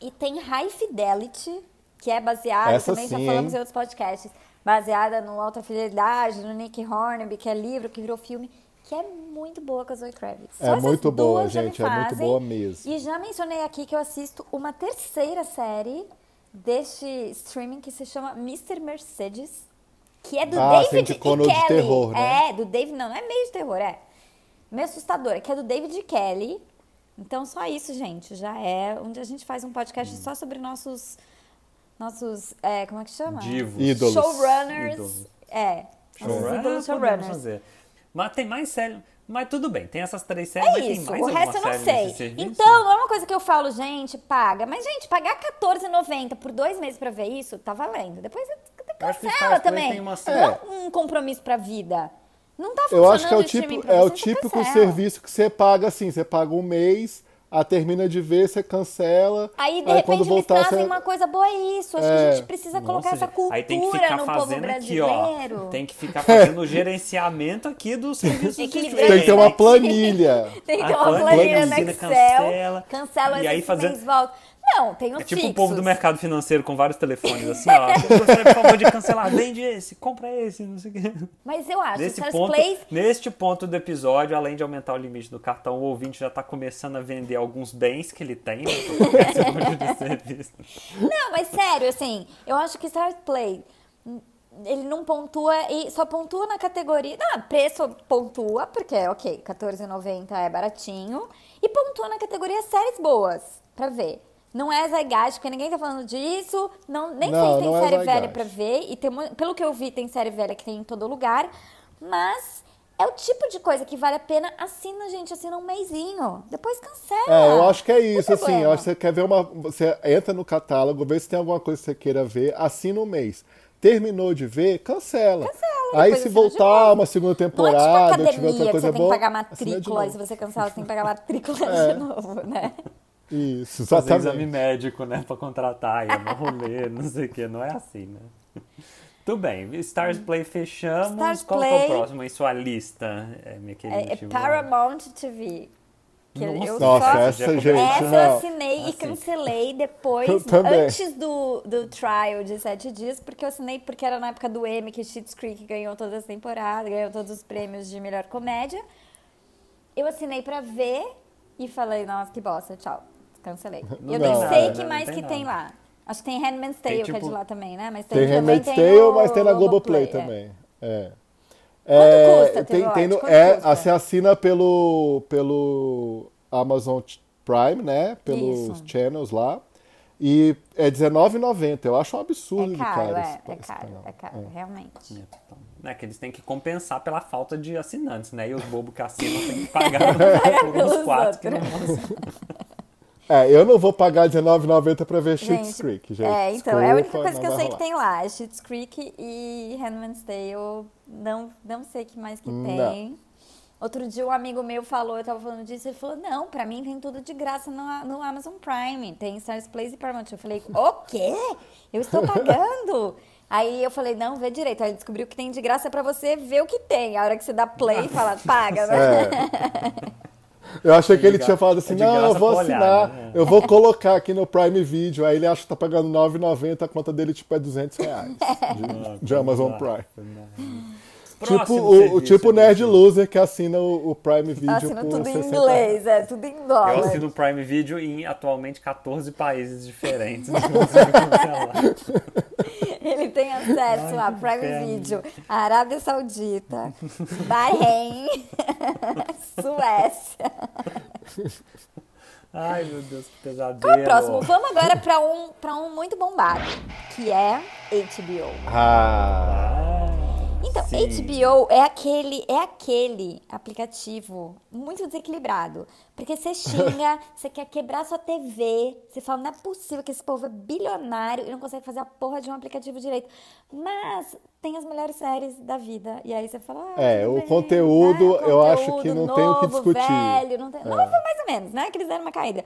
E tem High Fidelity, que é baseada, Essa também já sim, falamos hein? em outros podcasts, baseada no Alta Fidelidade, no Nick Hornby, que é livro, que virou filme, que é muito boa com a Zoe Kravitz. É Só essas muito boa, gente, é muito fazem. boa mesmo. E já mencionei aqui que eu assisto uma terceira série deste streaming que se chama Mr. Mercedes, que é do Ah, David e no de Kelly. terror, né? É, do David, não, não é meio de terror, é meio assustadora, que é do David Kelly. Então, só isso, gente, já é onde a gente faz um podcast só sobre nossos, nossos, é, como é que chama? Divos. Ídolos. Showrunners. Ídolos. É, nossos Showrunner, ídolos showrunners. Mas tem mais série. Mas tudo bem, tem essas três séries, É isso, mais o resto eu não série sei. Então, não é uma coisa que eu falo, gente, paga. Mas, gente, pagar R$14,90 por dois meses pra ver isso, tá valendo. Depois cancela também. tem uma Não série- é um compromisso pra vida. Não tá funcionando Eu acho que é o, tipo, é o típico serviço que você paga assim, você paga um mês, a termina de ver, você cancela. Aí, de repente, quando eles voltar, trazem você... uma coisa boa, é isso. Acho que É. a gente precisa colocar Nossa, essa gente, cultura aí tem que ficar no povo fazendo aqui, ó. brasileiro. Tem que ficar fazendo o gerenciamento aqui do serviço de Equilibrando streaming. Tem que ter uma planilha. Tem que ter uma planilha, planilha no cancela, Excel. cancela. Cancela E aí mês volta. Não, tem os É tipo fixos. o povo do mercado financeiro com vários telefones, assim, ó. Você gostaria, por favor, de cancelar? Vende esse, compra esse, não sei o quê. Mas eu acho que Nesse ponto, Plays neste ponto do episódio, além de aumentar o limite do cartão, o ouvinte já está começando a vender alguns bens que ele tem, né? Não, mas sério, assim, eu acho que Stars Play, ele não pontua e só pontua na categoria. Não, preço pontua, porque, ok, R$14,90 é baratinho. E pontua na categoria séries boas, pra ver. Não é Zygaste, porque ninguém tá falando disso. Não, nem Não, sei se tem é série velha pra ver. E tem, pelo que eu vi, tem série velha que tem em todo lugar. Mas é o tipo de coisa que vale a pena. Assina, gente, assina um mêsinho. Depois cancela. É, eu acho que é tem isso, assim. Eu acho que você quer ver uma. Você entra no catálogo, vê se tem alguma coisa que você queira ver, assina um mês. Terminou de ver, cancela. Cancela, Aí se voltar uma segunda Não é tipo temporada, academia, tiver outra que coisa você tem boa. que pagar matrícula, e se você cancelar, você tem que pagar matrícula É. de novo, né? Isso, Fazer exatamente. exame médico, né? Pra contratar, e no rolê, não sei o que. Não é assim, né? Tudo bem, Stars Play fechamos. Stars Qual que é Play- o próximo em sua lista, é, minha querida? É, é? Paramount TV. Que Nossa, eu Nossa, só... essa, gente. Essa eu não. assinei e Assim. cancelei depois, antes do, do trial de sete dias, porque eu assinei porque era na época do Emmy que Schitt's Creek ganhou todas as temporadas, ganhou todos os prêmios de melhor comédia. Eu assinei pra ver e falei, nossa, que bosta, tchau. Cancelei. Não eu tem nem nada, sei né? que Não mais tem que nada. tem lá. Acho que tem Handmaid's Tale, Tem, que é de tipo- lá também, né? Mas tem, Tem também Handmaid's tem Tale, o mas tem na Globoplay é. também. É. Quanto custa, tem, tem no? Quanto é, custa? Você assina pelo, pelo Amazon Prime, né? Pelos Isso. channels lá. E é R$19,90. Eu acho um absurdo É de caro, caro. é, esse- é esse caro, canal. é caro, realmente. É que eles têm que compensar pela falta de assinantes, né? E os bobos que assinam têm que pagar por uns quatro que não vão assinar. É, eu não vou pagar R$19,90 pra ver Schitt's Creek, gente. É, então, é a única Desculpa, coisa que eu sei que tem lá. É Schitt's Creek e Handmaid's Tale. Não, não sei o que mais que Não. tem. Outro dia um amigo meu falou, eu tava falando disso, ele falou, não, pra mim tem tudo de graça no, no Amazon Prime. Tem Stars Place e Paramount. Eu falei, o quê? Eu estou pagando? Aí eu falei, não, vê direito. Aí descobriu que tem de graça pra você ver o que tem. A hora que você dá play e fala, paga, né? É. Eu achei que ele tinha falado assim, é não, eu vou assinar, olhar, né? eu vou colocar aqui no Prime Video. Aí ele acha que tá pagando R$ 9,90, a conta dele tipo é 200 reais de, de Amazon Prime. Tipo o, tipo. Nerd Loser que assina o, o Prime Video Assina tudo em 60 inglês, é, tudo em dólar. Eu assino o Prime Video em atualmente 14 países diferentes. Ele tem acesso a Prime inferno. Video, Arábia Saudita, Bahrein, Suécia. Ai, meu Deus, que pesadelo. Qual é o próximo? Vamos agora pra um, pra um muito bombado, que é HBO. Ah, Então, Sim. HBO é aquele, é aquele aplicativo muito desequilibrado. Porque você xinga, você quer quebrar sua TV, você fala, não é possível que esse povo é bilionário e não consegue fazer a porra de um aplicativo direito. Mas tem as melhores séries da vida. E aí você fala, ah, É, o bem, conteúdo, tá? eu acho Conteúdo que não tem o que novo, discutir. Velho, não tem... É. Novo, mais ou menos, né? Que eles deram uma caída.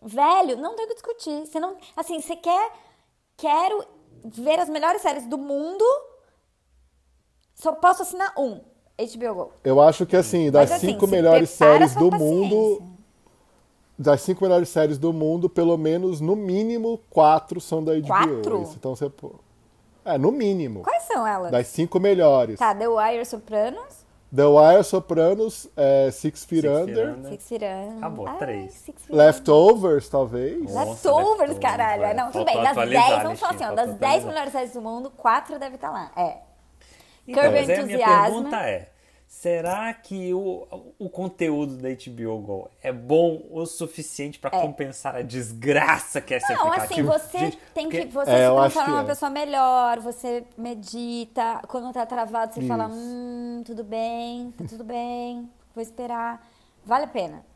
Velho, não tem o que discutir. Você não... Assim, você quer... Quero ver as melhores séries do mundo só posso assinar um. HBO Go. eu acho que assim, das Mas, assim, cinco melhores séries do paciência. mundo, das cinco melhores séries do mundo, pelo menos, no mínimo, quatro são da HBO. Quatro? Isso, então você pô. É, no mínimo. Quais são elas? Das cinco melhores. Tá, The Wire, Sopranos, The Wire, Sopranos, é, Six Feet Six Feet Under, Under. Six Feet Under. Acabou, Ai, três. Six Feet Leftovers, talvez. Nossa, Leftovers, Leftovers, caralho. é. Não, tudo Faltou bem. Das atualizar 10, a vamos falar assim, ó. Das faltou 10 atualizar. melhores séries do mundo, 4 deve estar lá. É. Então, Curb mas aí a minha pergunta é: será que o, o conteúdo da HBO Go é bom o suficiente pra compensar a desgraça que é esse Não, assim, aplicativo? você Gente, tem que. Você É, se que numa é. pessoa melhor, você medita. Quando tá travado, você fala: Isso. hum, tudo bem, tá tudo bem, vou esperar. Vale a pena.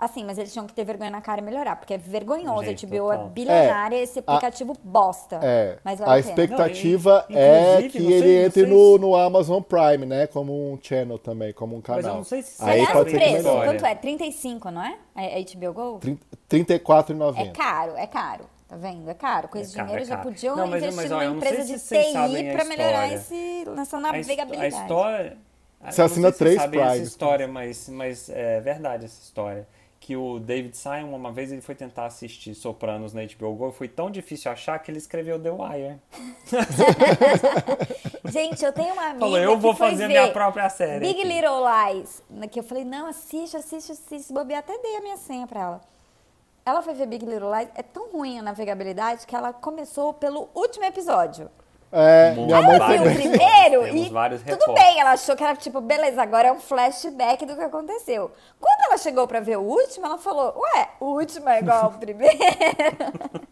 Assim, mas eles tinham que ter vergonha na cara e melhorar, porque é vergonhoso. Gente, a HBO é total. bilionária, É, esse aplicativo bosta. É, Mas vale a a expectativa Não, e- é que sei- ele entre no, se- no Amazon Prime, né? Como um channel também, como um canal. Mas eu não sei se Aí Aliás, pode ser preço, quanto é? 35, não é? A a HBO Go? Trin- É R$34,90. caro, é caro. Tá vendo? É caro. Com esse caro, dinheiro é já podiam Não, mas- investir mas, numa olha, empresa de TI a pra melhorar esse, nessa A his- navegabilidade. A história. Você eu não assina sei se três sabem essa história, mas, mas é verdade essa história. Que o David Simon, uma vez, ele foi tentar assistir Sopranos na HBO Go foi tão difícil achar que ele escreveu The Wire. Gente, eu tenho uma amiga Falou, eu vou que foi fazer ver minha própria série. Big aqui. Little Lies. Que eu falei, não, assiste, assiste, assiste. Bobear, até dei a minha senha pra ela. Ela foi ver Big Little Lies. É tão ruim a navegabilidade que ela começou pelo último episódio. É, Muito minha mãe Ela viu o também. primeiro Temos e vários tudo reportes. bem, ela achou que era tipo, beleza, agora é um flashback do que aconteceu. Quando ela chegou pra ver o último, ela falou, ué, o último é igual ao primeiro?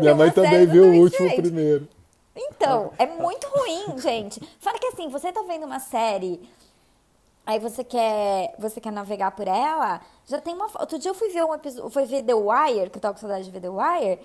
Minha mãe também viu o último diferente. primeiro. Então, é muito ruim, gente. Fala que assim, você tá vendo uma série, aí você quer, você quer navegar por ela, já tem uma. Outro dia eu fui ver um episódio, fui ver The Wire, que eu tava com saudade de ver The Wire.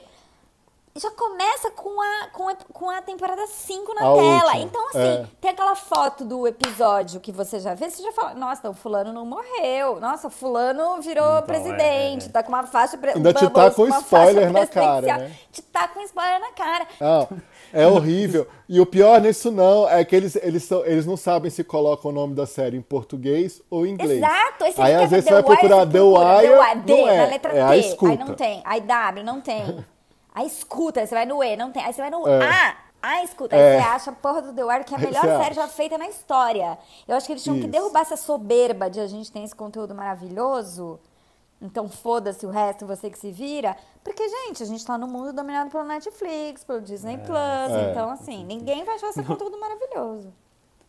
Já começa com a, com a, com a temporada 5 na A tela. última, Então, assim, é. tem aquela foto do episódio que você já vê, você já fala, nossa, o fulano não morreu. Nossa, o fulano virou Então, presidente, é, é. tá com uma faixa... pre- Ainda te tá com spoiler na cara, né? Te tá com spoiler na cara. Não, é horrível. E o pior nisso não é que eles, eles, são, eles não sabem se colocam o nome da série em português ou em inglês. Exato, aí Aí às vezes The você vai Wire, procurar The Wire, D, não é, na letra é T, aí não tem. Aí W, não tem. Aí escuta, aí você vai no E, não tem. Aí você vai no É. A, A escuta. Aí É. você acha a porra do The Wire, que é a Aí melhor você série acha. já feita na história. Eu acho que eles tinham que Isso. derrubar essa soberba de a gente ter esse conteúdo maravilhoso. Então foda-se o resto, você que se vira. Porque, gente, a gente tá no mundo dominado pelo Netflix, pelo Disney Plus. É. Então, assim, ninguém vai achar esse conteúdo maravilhoso.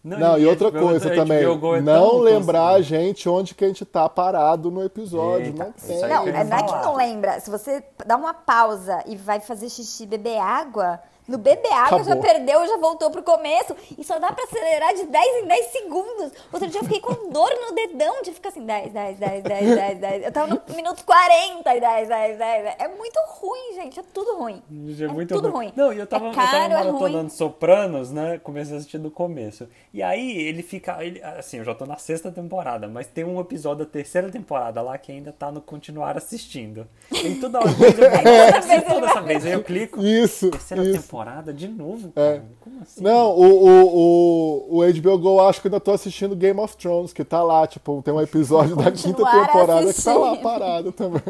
Não, e outra HBO coisa também, é não lembrar a gente onde que a gente tá parado no episódio. Eita, não tem. Não, é, não é que não lembra. Se você dá uma pausa e vai fazer xixi, beber água, no beber água já perdeu, já voltou pro começo. E só dá pra acelerar de 10 em 10 segundos. Outro dia eu fiquei com dor no dedão de ficar assim, 10, 10, 10, 10, 10, 10. Eu tava no minuto 40 e 10, 10, 10. É muito ruim, gente. É tudo ruim. Gente, É, muito tudo ruim. Não, e eu tava, é caro, eu tava é maratonando ruim. Sopranos, né? Comecei a assistir do começo. E aí ele fica. Ele, assim, eu já tô na sexta temporada, mas tem um episódio da terceira temporada lá que ainda tá no continuar assistindo. E toda vez eu Toda vez ele toda vez. Aí eu clico. Isso, Terceira isso. temporada de novo, É. cara. Como assim? Não, o, o, o, o HBO Go acho que eu ainda tô assistindo Game of Thrones, que tá lá, tipo, tem um episódio da quinta temporada que tá lá assistindo. parado também.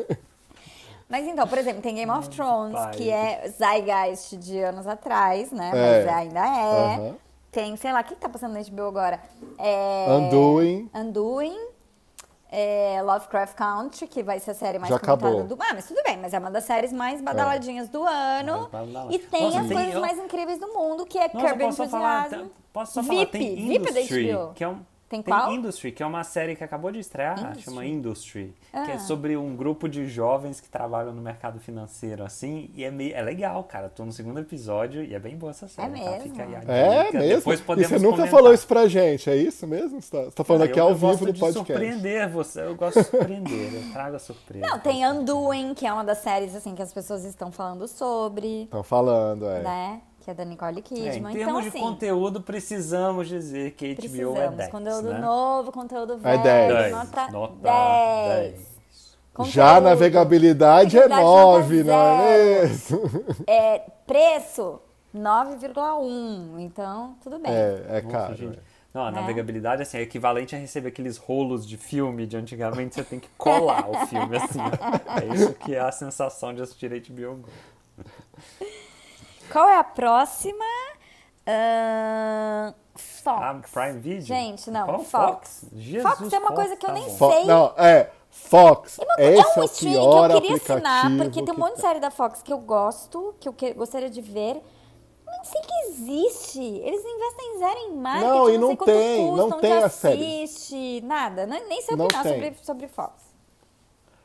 Mas então, por exemplo, tem Game of Thrones, pai. que é Zeitgeist de anos atrás, né? É. Mas ainda é. Aham. Tem, sei lá, o que que tá passando na HBO agora? É... Undoing. Undoing. É, Lovecraft Country, que vai ser a série mais Já comentada acabou. do... Ah, mas tudo bem, mas é uma das séries mais badaladinhas do ano. Badalada. E tem Nossa, as tem- coisas eu- mais incríveis do mundo, que é Nossa, Kirby posso só falar, Enthusiasm. posso só falar, VIP, tem VIP da Industry, HBO. que é um Tem qual? Industry, que é uma série que acabou de estrear, Industry. chama Industry, que Ah. é sobre um grupo de jovens que trabalham no mercado financeiro, assim, e é, meio, é legal, cara. Tô no segundo episódio e é bem boa essa série, tá? mesmo? Fica aí a É mesmo? Depois E podemos você nunca comentar. falou isso pra gente, é isso mesmo? Você tá, você tá falando Ah, aqui eu- ao eu vivo gosto no de podcast. surpreender você, eu gosto de surpreender, eu trago a surpresa. Não, tem Undoing, que é uma das séries assim que as pessoas estão falando sobre, Estão falando, é. né? Que é da Nicole É, em Kidman. termos então, de assim, conteúdo, precisamos dizer que HBO é precisamos. 10, conteúdo né? novo, conteúdo É velho, 10. Dez, nota, nota 10. 10. Já a Conteúdo, navegabilidade é Navegabilidade 9, nota não é mesmo? É, preço, 9,1. Então, tudo bem. É, é Nossa, caro. gente. é. Não, a Né? navegabilidade assim, é equivalente a receber aqueles rolos de filme de antigamente, você tem que colar o filme assim. É isso que é a sensação de assistir HBO Go. Qual é a próxima? Ahn, Fox. Ah, Prime Video? Gente, não, Qual Fox. Jesus, Fox é uma coisa que eu tá nem sei. Não, é. Fox. É Esse um é o streaming pior que eu queria assinar, porque tem um monte de série da Fox que eu gosto, que eu que- gostaria de ver. Nem sei que existe. Eles investem zero em marketing, Não, e não, não sei quanto tem, custa, não tem séries. assiste, nada. Nem nem sei opinar sobre, sobre Fox.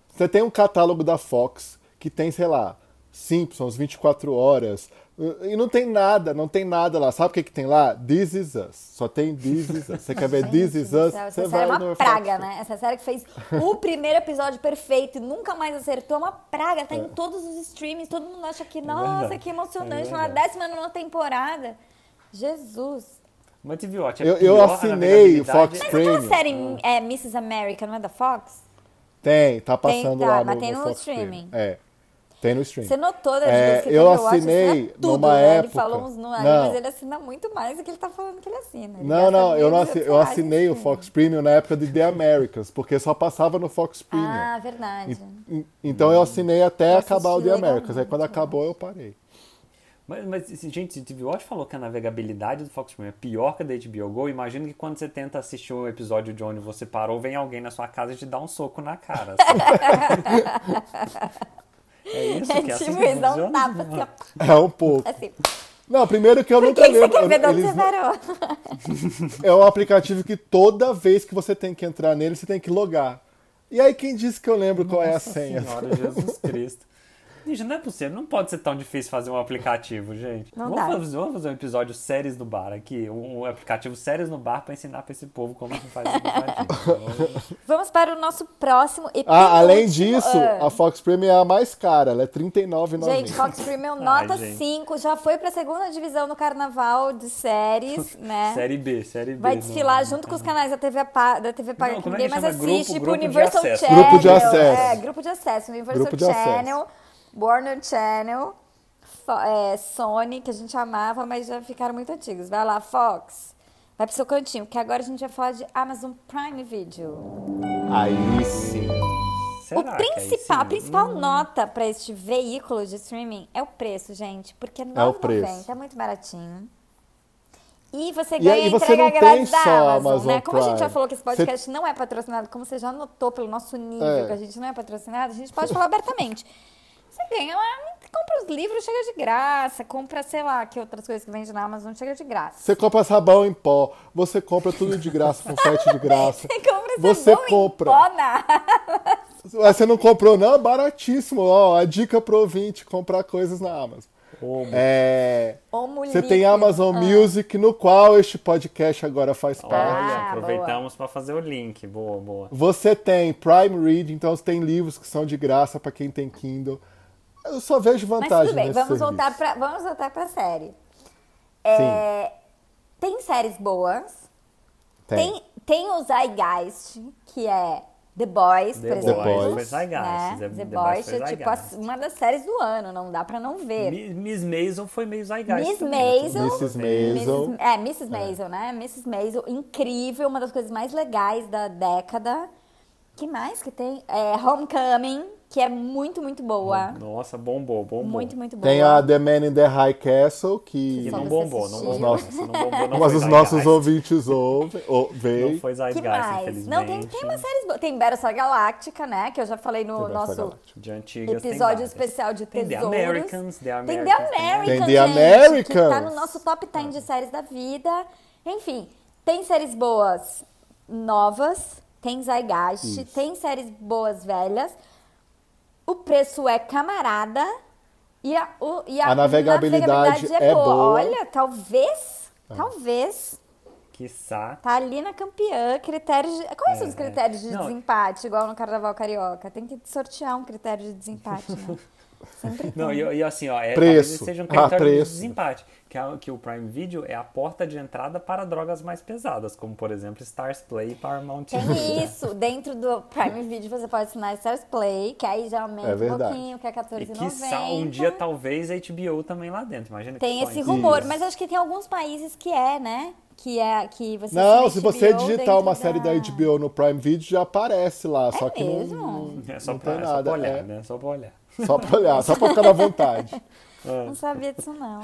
Você tem um catálogo da Fox que tem, sei lá, Simpsons, 24 horas. E não tem nada, não tem nada lá. Sabe o que, que tem lá? This Is Us. Só tem This Is Us. Você quer ver This Is Gente Us? céu, Você Essa vai série é no uma Fox. praga, né? Essa série que fez o primeiro episódio perfeito e nunca mais acertou, é uma praga. Tá em todos os streamings, todo mundo acha que, nossa, É. que emocionante, é na décima nona temporada. Jesus. Mas TV Watch é Eu- eu assinei o Fox é- Mas Premium. aquela série é, Mrs. America, não é da Fox? Tem, tá passando tá, lá no, mas tem no no Fox streaming. Premium. É, tem no streaming. Você notou da É, que eu ele Watch assinei assina tudo, numa né? Ele época- falou uns números, Não. mas ele assina muito mais do que ele tá falando que ele assina. Ele Não, não, eu, não 1.200 assi- eu assinei no o Fox Premium na época de The Americans, porque só passava no Fox Premium. Ah, verdade. E- Então eu assinei até Eu acabar o The Americans. Aí quando né? acabou eu parei. Mas, mas, gente, se TV Watch falou que a navegabilidade do Fox Premium é pior que a da HBO Go, imagino que quando você tenta assistir um episódio de onde você parou, vem alguém na sua casa e te dá um soco na cara. assim. é isso É que é assim tipo isso, dá um tapa assim, ó, É um pouco. assim. Não, primeiro que eu Por nunca que, que você lembro. quer ver de onde eles você não- parou? É um aplicativo que toda vez que você tem que entrar nele, você tem que logar. E aí quem disse que eu lembro qual é a Nossa senha? Senhora, Jesus Cristo. Gente, não é possível, não pode ser tão difícil fazer um aplicativo, gente. Não vamos, dá. Fazer, vamos fazer um episódio séries no bar aqui, um, aplicativo séries no bar pra ensinar pra esse povo como que faz aplicativo. Vamos para o nosso próximo e Ah, além disso, a Fox Premium é a mais cara, ela é R$ 39,90. Gente, Fox Premium nota gente. 5, já foi pra segunda divisão no carnaval de séries, né? Série B, série B. Vai não- desfilar junto com os canais da TV, pa- da TV paga Não, que é ninguém mais assiste, Grupo- tipo grupo Universal. Channel. Grupo de acesso. É, grupo de acesso. Universal Grupo de acesso. Warner Channel, Fo- é, Sony, que a gente amava, mas já ficaram muito antigos. Vai lá, Fox. Vai pro seu cantinho, que agora a gente vai falar de Amazon Prime Video. Aí sim. Será o aí principal, a principal Hum. nota para este veículo de streaming é o preço, gente. Porque é É o preço. 9,90 é muito baratinho. E você E ganha aí você entrega não tem grátis da só Amazon, Amazon né? Como a gente já Prime. falou que esse podcast não é patrocinado, como você já notou pelo nosso nível É. que a gente não é patrocinado, a gente pode falar abertamente. Ganha lá, compra os livros, chega de graça, compra, sei lá, que outras coisas que vende na Amazon, chega de graça. Você compra sabão em pó, você compra tudo de graça, confete de graça. Você compra Você sabão em compra. pó na Você não comprou, não? Baratíssimo. Ó, a dica pro ouvinte, comprar coisas na Amazon. Omo. É, você tem. Amazon Ah. Music, no qual este podcast agora faz parte. Olha, Ah, aproveitamos pra fazer o link. Boa, boa. Você tem Prime Reading, então você tem livros que são de graça para quem tem Kindle. Eu só vejo Mas vantagem tudo bem, nesse vamos serviço. voltar, pra, vamos voltar pra série. É, tem séries boas. Tem. Tem, tem o Zeitgeist, que é The Boys, por The exemplo. Boys. Né? The- The, The Boys Boys é tipo a- uma das séries do ano, não dá pra não ver. Mi- Miss Maisel foi meio Zeitgeist Miss também, Maisel. Mrs. Maisel. Mrs. É, Mrs. Maisel, né? Mrs. Maisel, incrível, uma das coisas mais legais da década. que mais que tem? É, Homecoming, que é muito, muito boa. Nossa, bombou, bombou. Muito, muito boa. Tem a The Man in the High Castle, Que que. Não bombou, não bombou. Não bombou, não Mas os nossos Zeitgeist. ouvintes ouvem. ou- Não foi que Zeitgeist, mais? infelizmente. Não, tem, tem umas séries boas. Tem Battlestar Galáctica, né? Que eu já falei no Tem nosso antigas tem episódio especial de Tem The tesouros. Americans, The Tem Americans. The Americans, Tem The gente, que tá Americans. no nosso top 10 de séries da vida. Enfim, tem séries boas novas, tem Isso. tem séries boas velhas. O preço é camarada e a, o- e A navegabilidade é boa. Olha, talvez, talvez, Quiçá. tá ali na campeã, critérios de... Quais são os É, critérios de não. desempate, igual no Carnaval Carioca? Tem que sortear um critério de desempate, né? Sempre Não, tem. e, e assim, ó, é, Preço. talvez seja um Ah, critério de preço. desempate. Que, é, que o Prime Video é a porta de entrada para drogas mais pesadas, como por exemplo Stars Play e Paramount Tem isso. Dentro do Prime Video você pode assinar Stars Play, que aí já aumenta É um pouquinho, que é E R$14,90. quiçá um dia talvez HBO também lá dentro. Imagina que Tem esse rumor, Isso. mas acho que tem alguns países que é, né? Que é que você Não, se você digitar uma série da HBO no Prime Video, já aparece lá. só que mesmo? não, É só não pra, tem é só nada. pra olhar, é. né? Só pra olhar. Só pra olhar, só pra ficar na vontade. Não sabia disso, não.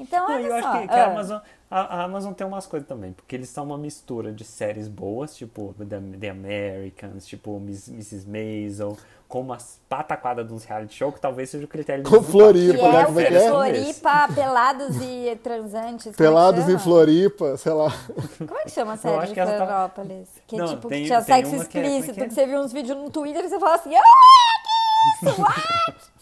Então, Não, olha eu só. acho que, que ah, a, Amazon, a, a Amazon tem umas coisas também, porque eles são uma mistura de séries boas, tipo The, The Americans, tipo Miss, Mrs. Maisel, com umas pataquadas de uns reality show, que talvez seja o critério de Com desempate. Floripa, é né? o Como é que é? Floripa, Pelados e Transantes. é Pelados chama? em Floripa, sei lá. Como é que chama a série de que essa tá-? Que é Não, tipo, tem- que tinha sexo é- é explícito, que é? que você viu uns vídeos no Twitter e você fala assim, ah, que isso? What?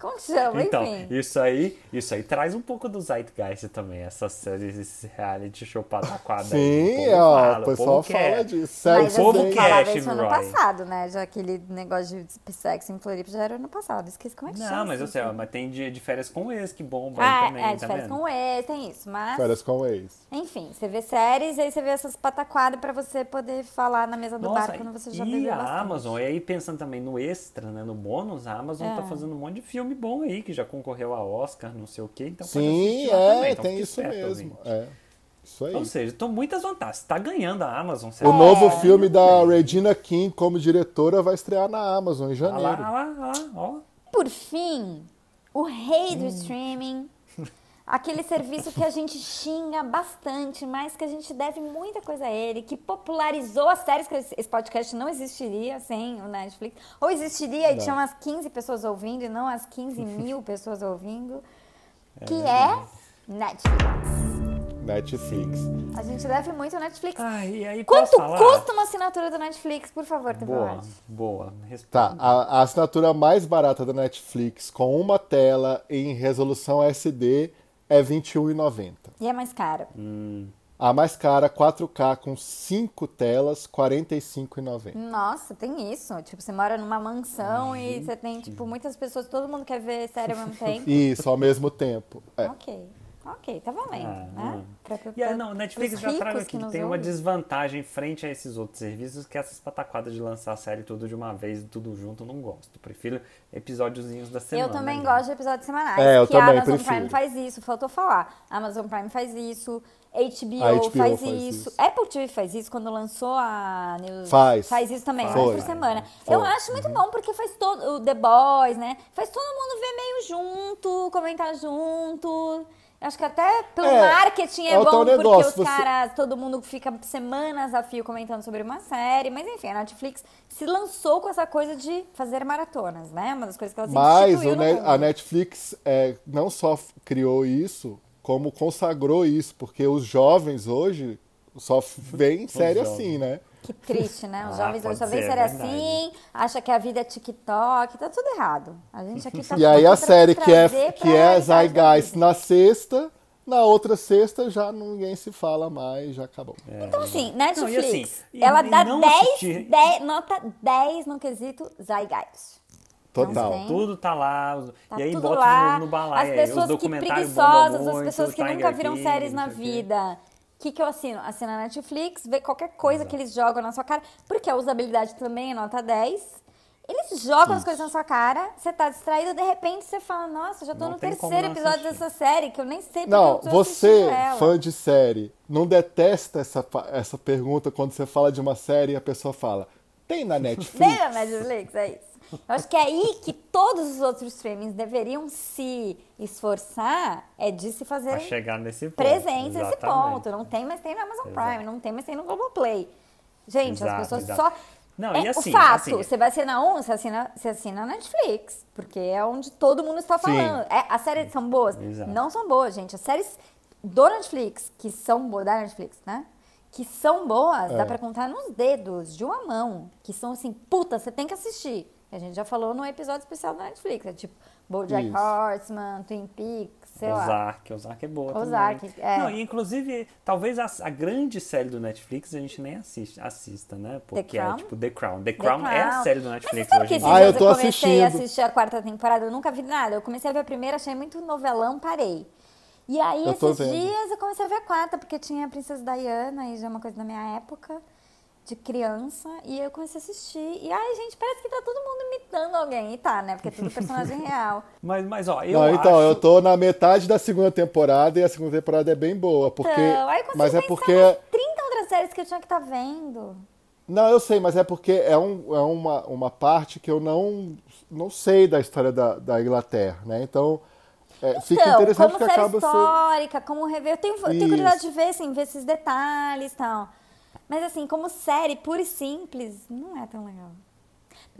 Como que chama? Então, Enfim. isso aí, isso aí traz um pouco do Zeitgeist também, essas séries, esse reality show pataquada aí. Sim, povo ó, fala, o pessoal quer. fala disso. Mas Sexo povo assim, quer. falava Cash, isso ano Roy. passado, né? Já aquele negócio de sexo em Floripa já era ano passado. Esqueci como é que chama. Não, mas eu esse sei, mas tem de, de férias com ex que bomba aí Ah, também, é, de tá férias vendo? com ex, tem isso. Mas, Férias com ex. enfim, você vê séries e aí você vê essas pataquadas pra você poder falar na mesa do Nossa, bar quando você já e bebeu a bastante. Amazon, e aí pensando também no extra, né, no bônus, a Amazon tá É. fazendo um monte de filme bom aí, que já concorreu a Oscar, não sei o quê, então pode Sim, lá é, também, então tem isso esperto, mesmo. É. Isso aí. Ou seja, estão muitas vantagens. Tá ganhando a Amazon, O novo filme da Regina King como diretora vai estrear na Amazon em Olha janeiro. lá, olha lá, olha lá, ó. Por fim, o rei Hum. do streaming. Aquele serviço que a gente xinga bastante, mas que a gente deve muita coisa a ele, que popularizou as séries, que esse podcast não existiria sem o Netflix. Ou existiria e tinha umas 15 pessoas ouvindo e não as 15 mil pessoas ouvindo. Que é. Netflix. Netflix. A gente deve muito ao Netflix. Ah, e aí Quanto falar? custa uma assinatura do Netflix, por favor, Boa, Tevões? boa. Tá, a, a assinatura mais barata da Netflix com uma tela em resolução SD é R$ 21,90. E é mais caro. Hum. A mais cara, 4K com 5 telas, R$ 45,90. Nossa, tem isso. Tipo, você mora numa mansão e você tem, tipo, muitas pessoas, todo mundo quer ver série ao mesmo tempo. Isso, ao mesmo tempo. É. Ok. Ok, tá valendo, Ah, né? não. Pra, pra, E aí, pra- não, Netflix já trago ricos aqui que nos tem uma ouvem. desvantagem frente a esses outros serviços, que essas pataquadas de lançar a série tudo de uma vez, tudo junto, eu não gosto. Prefiro episódiozinhos da semana. Eu também ali. gosto de episódios semanais. É, eu que a também Amazon prefiro. Prime faz isso, faltou falar. A Amazon Prime faz isso, HBO, A HBO faz, faz isso. isso. Apple TV faz isso quando lançou a News. Faz. Faz isso também, Faz. uma por semana. Foi. Eu acho muito bom porque faz todo o The Boys, né? Faz todo mundo ver meio junto, comentar junto. Acho que até pelo É, marketing é, é bom porque negócio, os você- caras, todo mundo fica semanas a fio comentando sobre uma série, mas enfim, a Netflix se lançou com essa coisa de fazer maratonas, né? Uma das coisas que ela se Mas instituiu o no Ne- mundo. a Netflix é, não só criou isso, como consagrou isso, porque os jovens hoje só veem série jovens. assim, né? Que triste, né? Os Ah, jovens hoje só veem ser, é verdade. assim, acha que a vida é TikTok, tá tudo errado. A gente aqui tá E aí a série que é, que é Zeitgeist na sexta, na outra sexta já ninguém se fala mais, já acabou. Então, assim, Não, Netflix, e assim, e- ela e dá não 10, assistir- 10, nota 10 no quesito Zeitgeist. Total. tem. Tudo tá lá, Tá e aí bota lá. novo no balaio. as aí, os pessoas que preguiçosas, as pessoas que Tiger nunca viram King, séries não na vida. Que, que eu assino? Assino a Netflix, vê qualquer coisa que eles jogam na sua cara, porque a usabilidade também é nota 10. Eles jogam as coisas na sua cara, você tá distraído, de repente você fala, nossa, já tô Não no terceiro episódio assistir. dessa série, que eu nem sei porque Não, eu tô você, fã de série, não detesta essa, essa pergunta quando você fala de uma série e a pessoa fala: Tem na Netflix. Tem na Netflix, é isso. Eu acho que é aí que todos os outros streamings deveriam se esforçar é de se Pra fazerem chegar nesse ponto. presentes nesse ponto. Não tem, mas tem no Amazon Exato. Prime, não tem, mas tem no Globoplay. Gente, Exato, as pessoas exato. só. Não, é e assim, o fato, assim- você vai assinar um, você assina, você assina Netflix, porque é onde todo mundo está falando. É, as séries são boas? Exato. Não são boas, gente. As séries do Netflix, que são boas, da Netflix, né? Que são boas, dá É. pra contar nos dedos de uma mão. Que são assim, puta, você tem que assistir. A gente já falou no episódio especial da Netflix. É tipo BoJack Isso. Horseman, Twin Peaks, sei lá. Ozark, Ozark é boa Ozark, também. é. Não, e inclusive, talvez a, a grande série do Netflix a gente nem assiste, assista, né? Porque é Crown? tipo The Crown. The The Crown, é a Crown. série do Netflix hoje em dia. Ah, eu tô comecei a assistindo. assistir a quarta temporada, eu nunca vi nada. Eu comecei a ver a primeira, achei muito novelão, parei. E aí, Eu esses vendo. dias, eu comecei a ver a quarta, porque tinha a Princesa Diana, e já é uma coisa da minha época, de criança, e eu comecei a assistir. E, ai, gente, parece que tá todo mundo imitando alguém. E tá, né? Porque é tudo personagem real. Mas, mas ó, eu Não, então, acho... eu tô na metade da segunda temporada e a segunda temporada é bem boa. Porque, Então, aí eu mas é porque. nas 30 outras séries que eu tinha que estar vendo. Não, eu sei, mas é porque é, um, é uma, uma parte que eu não, não sei da história da, da Inglaterra, né? Então, é, fica Então, interessante como que série acaba sendo. histórica, como rever. Eu tenho, eu tenho curiosidade de ver, assim, ver esses detalhes e tal. Mas, assim, como série pura e simples, não é tão legal.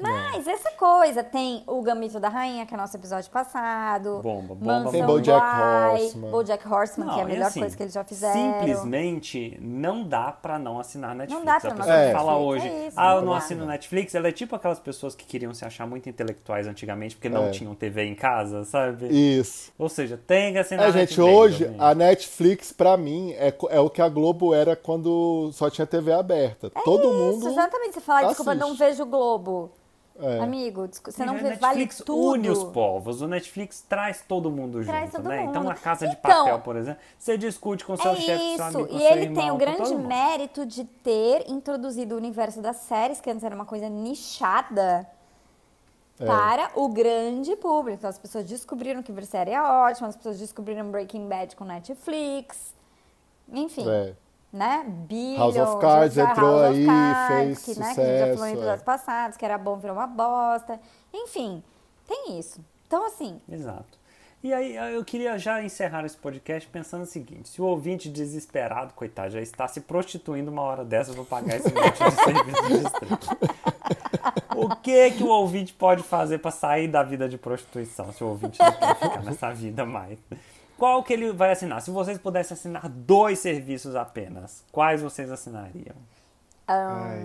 Mas essa coisa, tem o Gambito da Rainha, que é nosso episódio passado. Bomba, bomba, Mansão Tem BoJack Bly, Horseman. BoJack Horseman, que é a Não, melhor assim, coisa que eles já fizeram. Simplesmente não dá pra não assinar Netflix. dá pra a não pessoa assinar que fala Netflix, hoje, é isso, ah, eu não não assino Netflix, ela é tipo aquelas pessoas que queriam se achar muito intelectuais antigamente porque não É. tinham TV em casa, sabe? Isso. Ou seja, tem que assinar É, gente, Netflix, hoje gente. a Netflix, pra mim, é, é o que a Globo era quando só tinha TV aberta. Todo Isso, mundo. exatamente. Você fala, desculpa, não assiste. vejo o Globo. É. Amigo, você não vê, vale Netflix tudo. une os povos. O Netflix traz todo mundo Traz junto, todo né? mundo. Então, a Casa de Então, Papel, por exemplo, você discute com seu É chefe, seu isso, amigo, com e seu ele irmão, tem o grande mérito de ter introduzido o universo das séries, que antes era uma coisa nichada, É. para o grande público. Então, as pessoas descobriram que série é ótima, as pessoas descobriram Breaking Bad com Netflix, enfim, É. né? Billions, House of Cards entrou House aí, Cards, fez que, né, que a gente já falou em sucesso, episódios é. passados, que era bom, virou uma bosta. Enfim, tem isso. Então, assim, Exato. E aí, eu queria já encerrar esse podcast pensando o seguinte: se o ouvinte desesperado, coitado, já está se prostituindo uma hora dessa para pagar esse monte de serviço de streaming. O que que o ouvinte pode fazer para sair da vida de prostituição, se o ouvinte não quer ficar nessa vida mais? Qual que ele vai assinar? Se vocês pudessem assinar dois serviços apenas, quais vocês assinariam? Ai.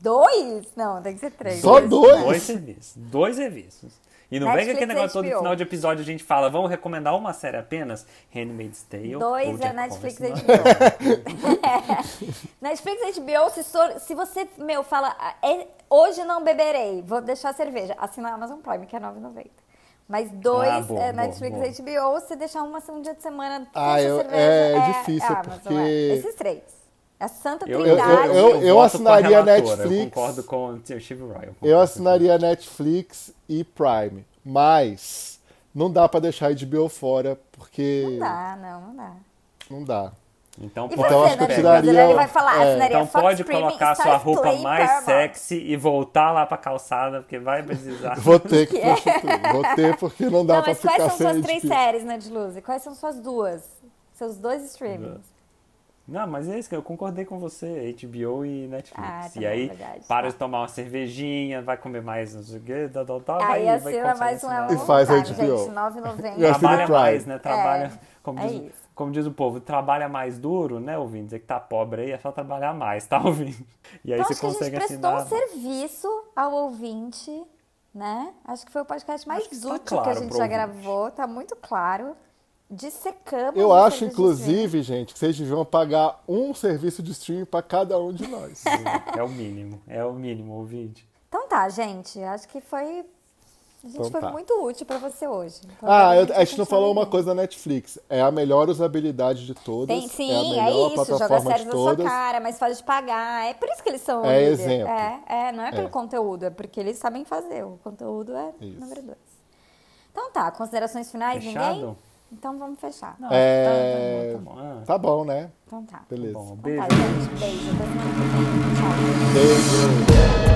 dois? Não, tem que ser três. Só dois? Dois serviços. Dois serviços. E não vem aquele negócio todo HBO. no final de episódio a gente fala, vamos recomendar uma série apenas? Handmaid's Tale. Dois é Netflix Horseman. HBO. Netflix HBO, se, sor- se você, meu, fala, "Ah, é- hoje não beberei, vou deixar a cerveja, assina a Amazon Prime, que é R$ 9,90. Mas dois Ah, boa, é Netflix boa. HBO, você deixar uma um dia de semana, Ah, eu- cerveja, é difícil, a Amazon, porque- é. Esses três. A Santa Eu, Trindade. eu- eu- eu voto com a assinaria relatora, Netflix. Eu concordo com o Steve concordo Eu com assinaria Netflix e Prime, mas não dá pra deixar HBO fora, porque Não dá, não, não dá. não dá. Então E pode, Então, acho que eu tiraria- Ele vai falar, é. então Fox pode Premium, colocar sua roupa Play, mais Paramount. sexy e voltar lá pra calçada, porque vai precisar. Vou ter que prostituir. Vou ter porque não dá Não, pra mas quais ficar são sem suas três séries, né, de luz? E quais são suas duas? Seus dois streamings? Não, mas é isso que eu concordei com você, HBO e Netflix. Ah, tá e bom, aí, verdade, para tá. de tomar uma cervejinha, vai comer mais não sei o quê, tal, tal, tal, Aí vai, vai assina mais um assinar. E faz tá, HBO. gente, E 9,90. assina Trabalha mais, né? Trabalha, É, como, é diz, isso. Como diz o povo, trabalha mais duro, né, ouvindo? Dizer que tá pobre aí é só trabalhar mais, tá ouvindo? E aí Então, você acho que a gente consegue prestou assinar. um serviço ao ouvinte, né? Acho que foi o podcast mais que tá útil que claro a gente já ouvinte. gravou, tá muito claro. Dissecamos Eu acho, inclusive, gente, que vocês deviam pagar um serviço de streaming pra cada um de nós. É o mínimo, é o mínimo, ouvinte. Então tá, gente. Acho que foi. A gente Então foi tá. muito útil pra você hoje. Então, Ah, eu- a gente não falou uma coisa da Netflix. É a melhor usabilidade de todas. Tem, é a sim, é, melhor isso. Joga séries na sua todas. cara, é mais fácil de pagar. É por isso que eles são. É líder. exemplo. É, é, não é pelo É. conteúdo, é porque eles sabem fazer. O conteúdo é Isso. número dois. Então tá, considerações finais, Fechado? ninguém? Então vamos fechar. Não, É, tá, tá bom, tá bom. Ah, Tá bom, né? Então tá. Beleza. bom, Então beijo. tá, gente. Beijo. Até semana que vem. Tchau. Beijo.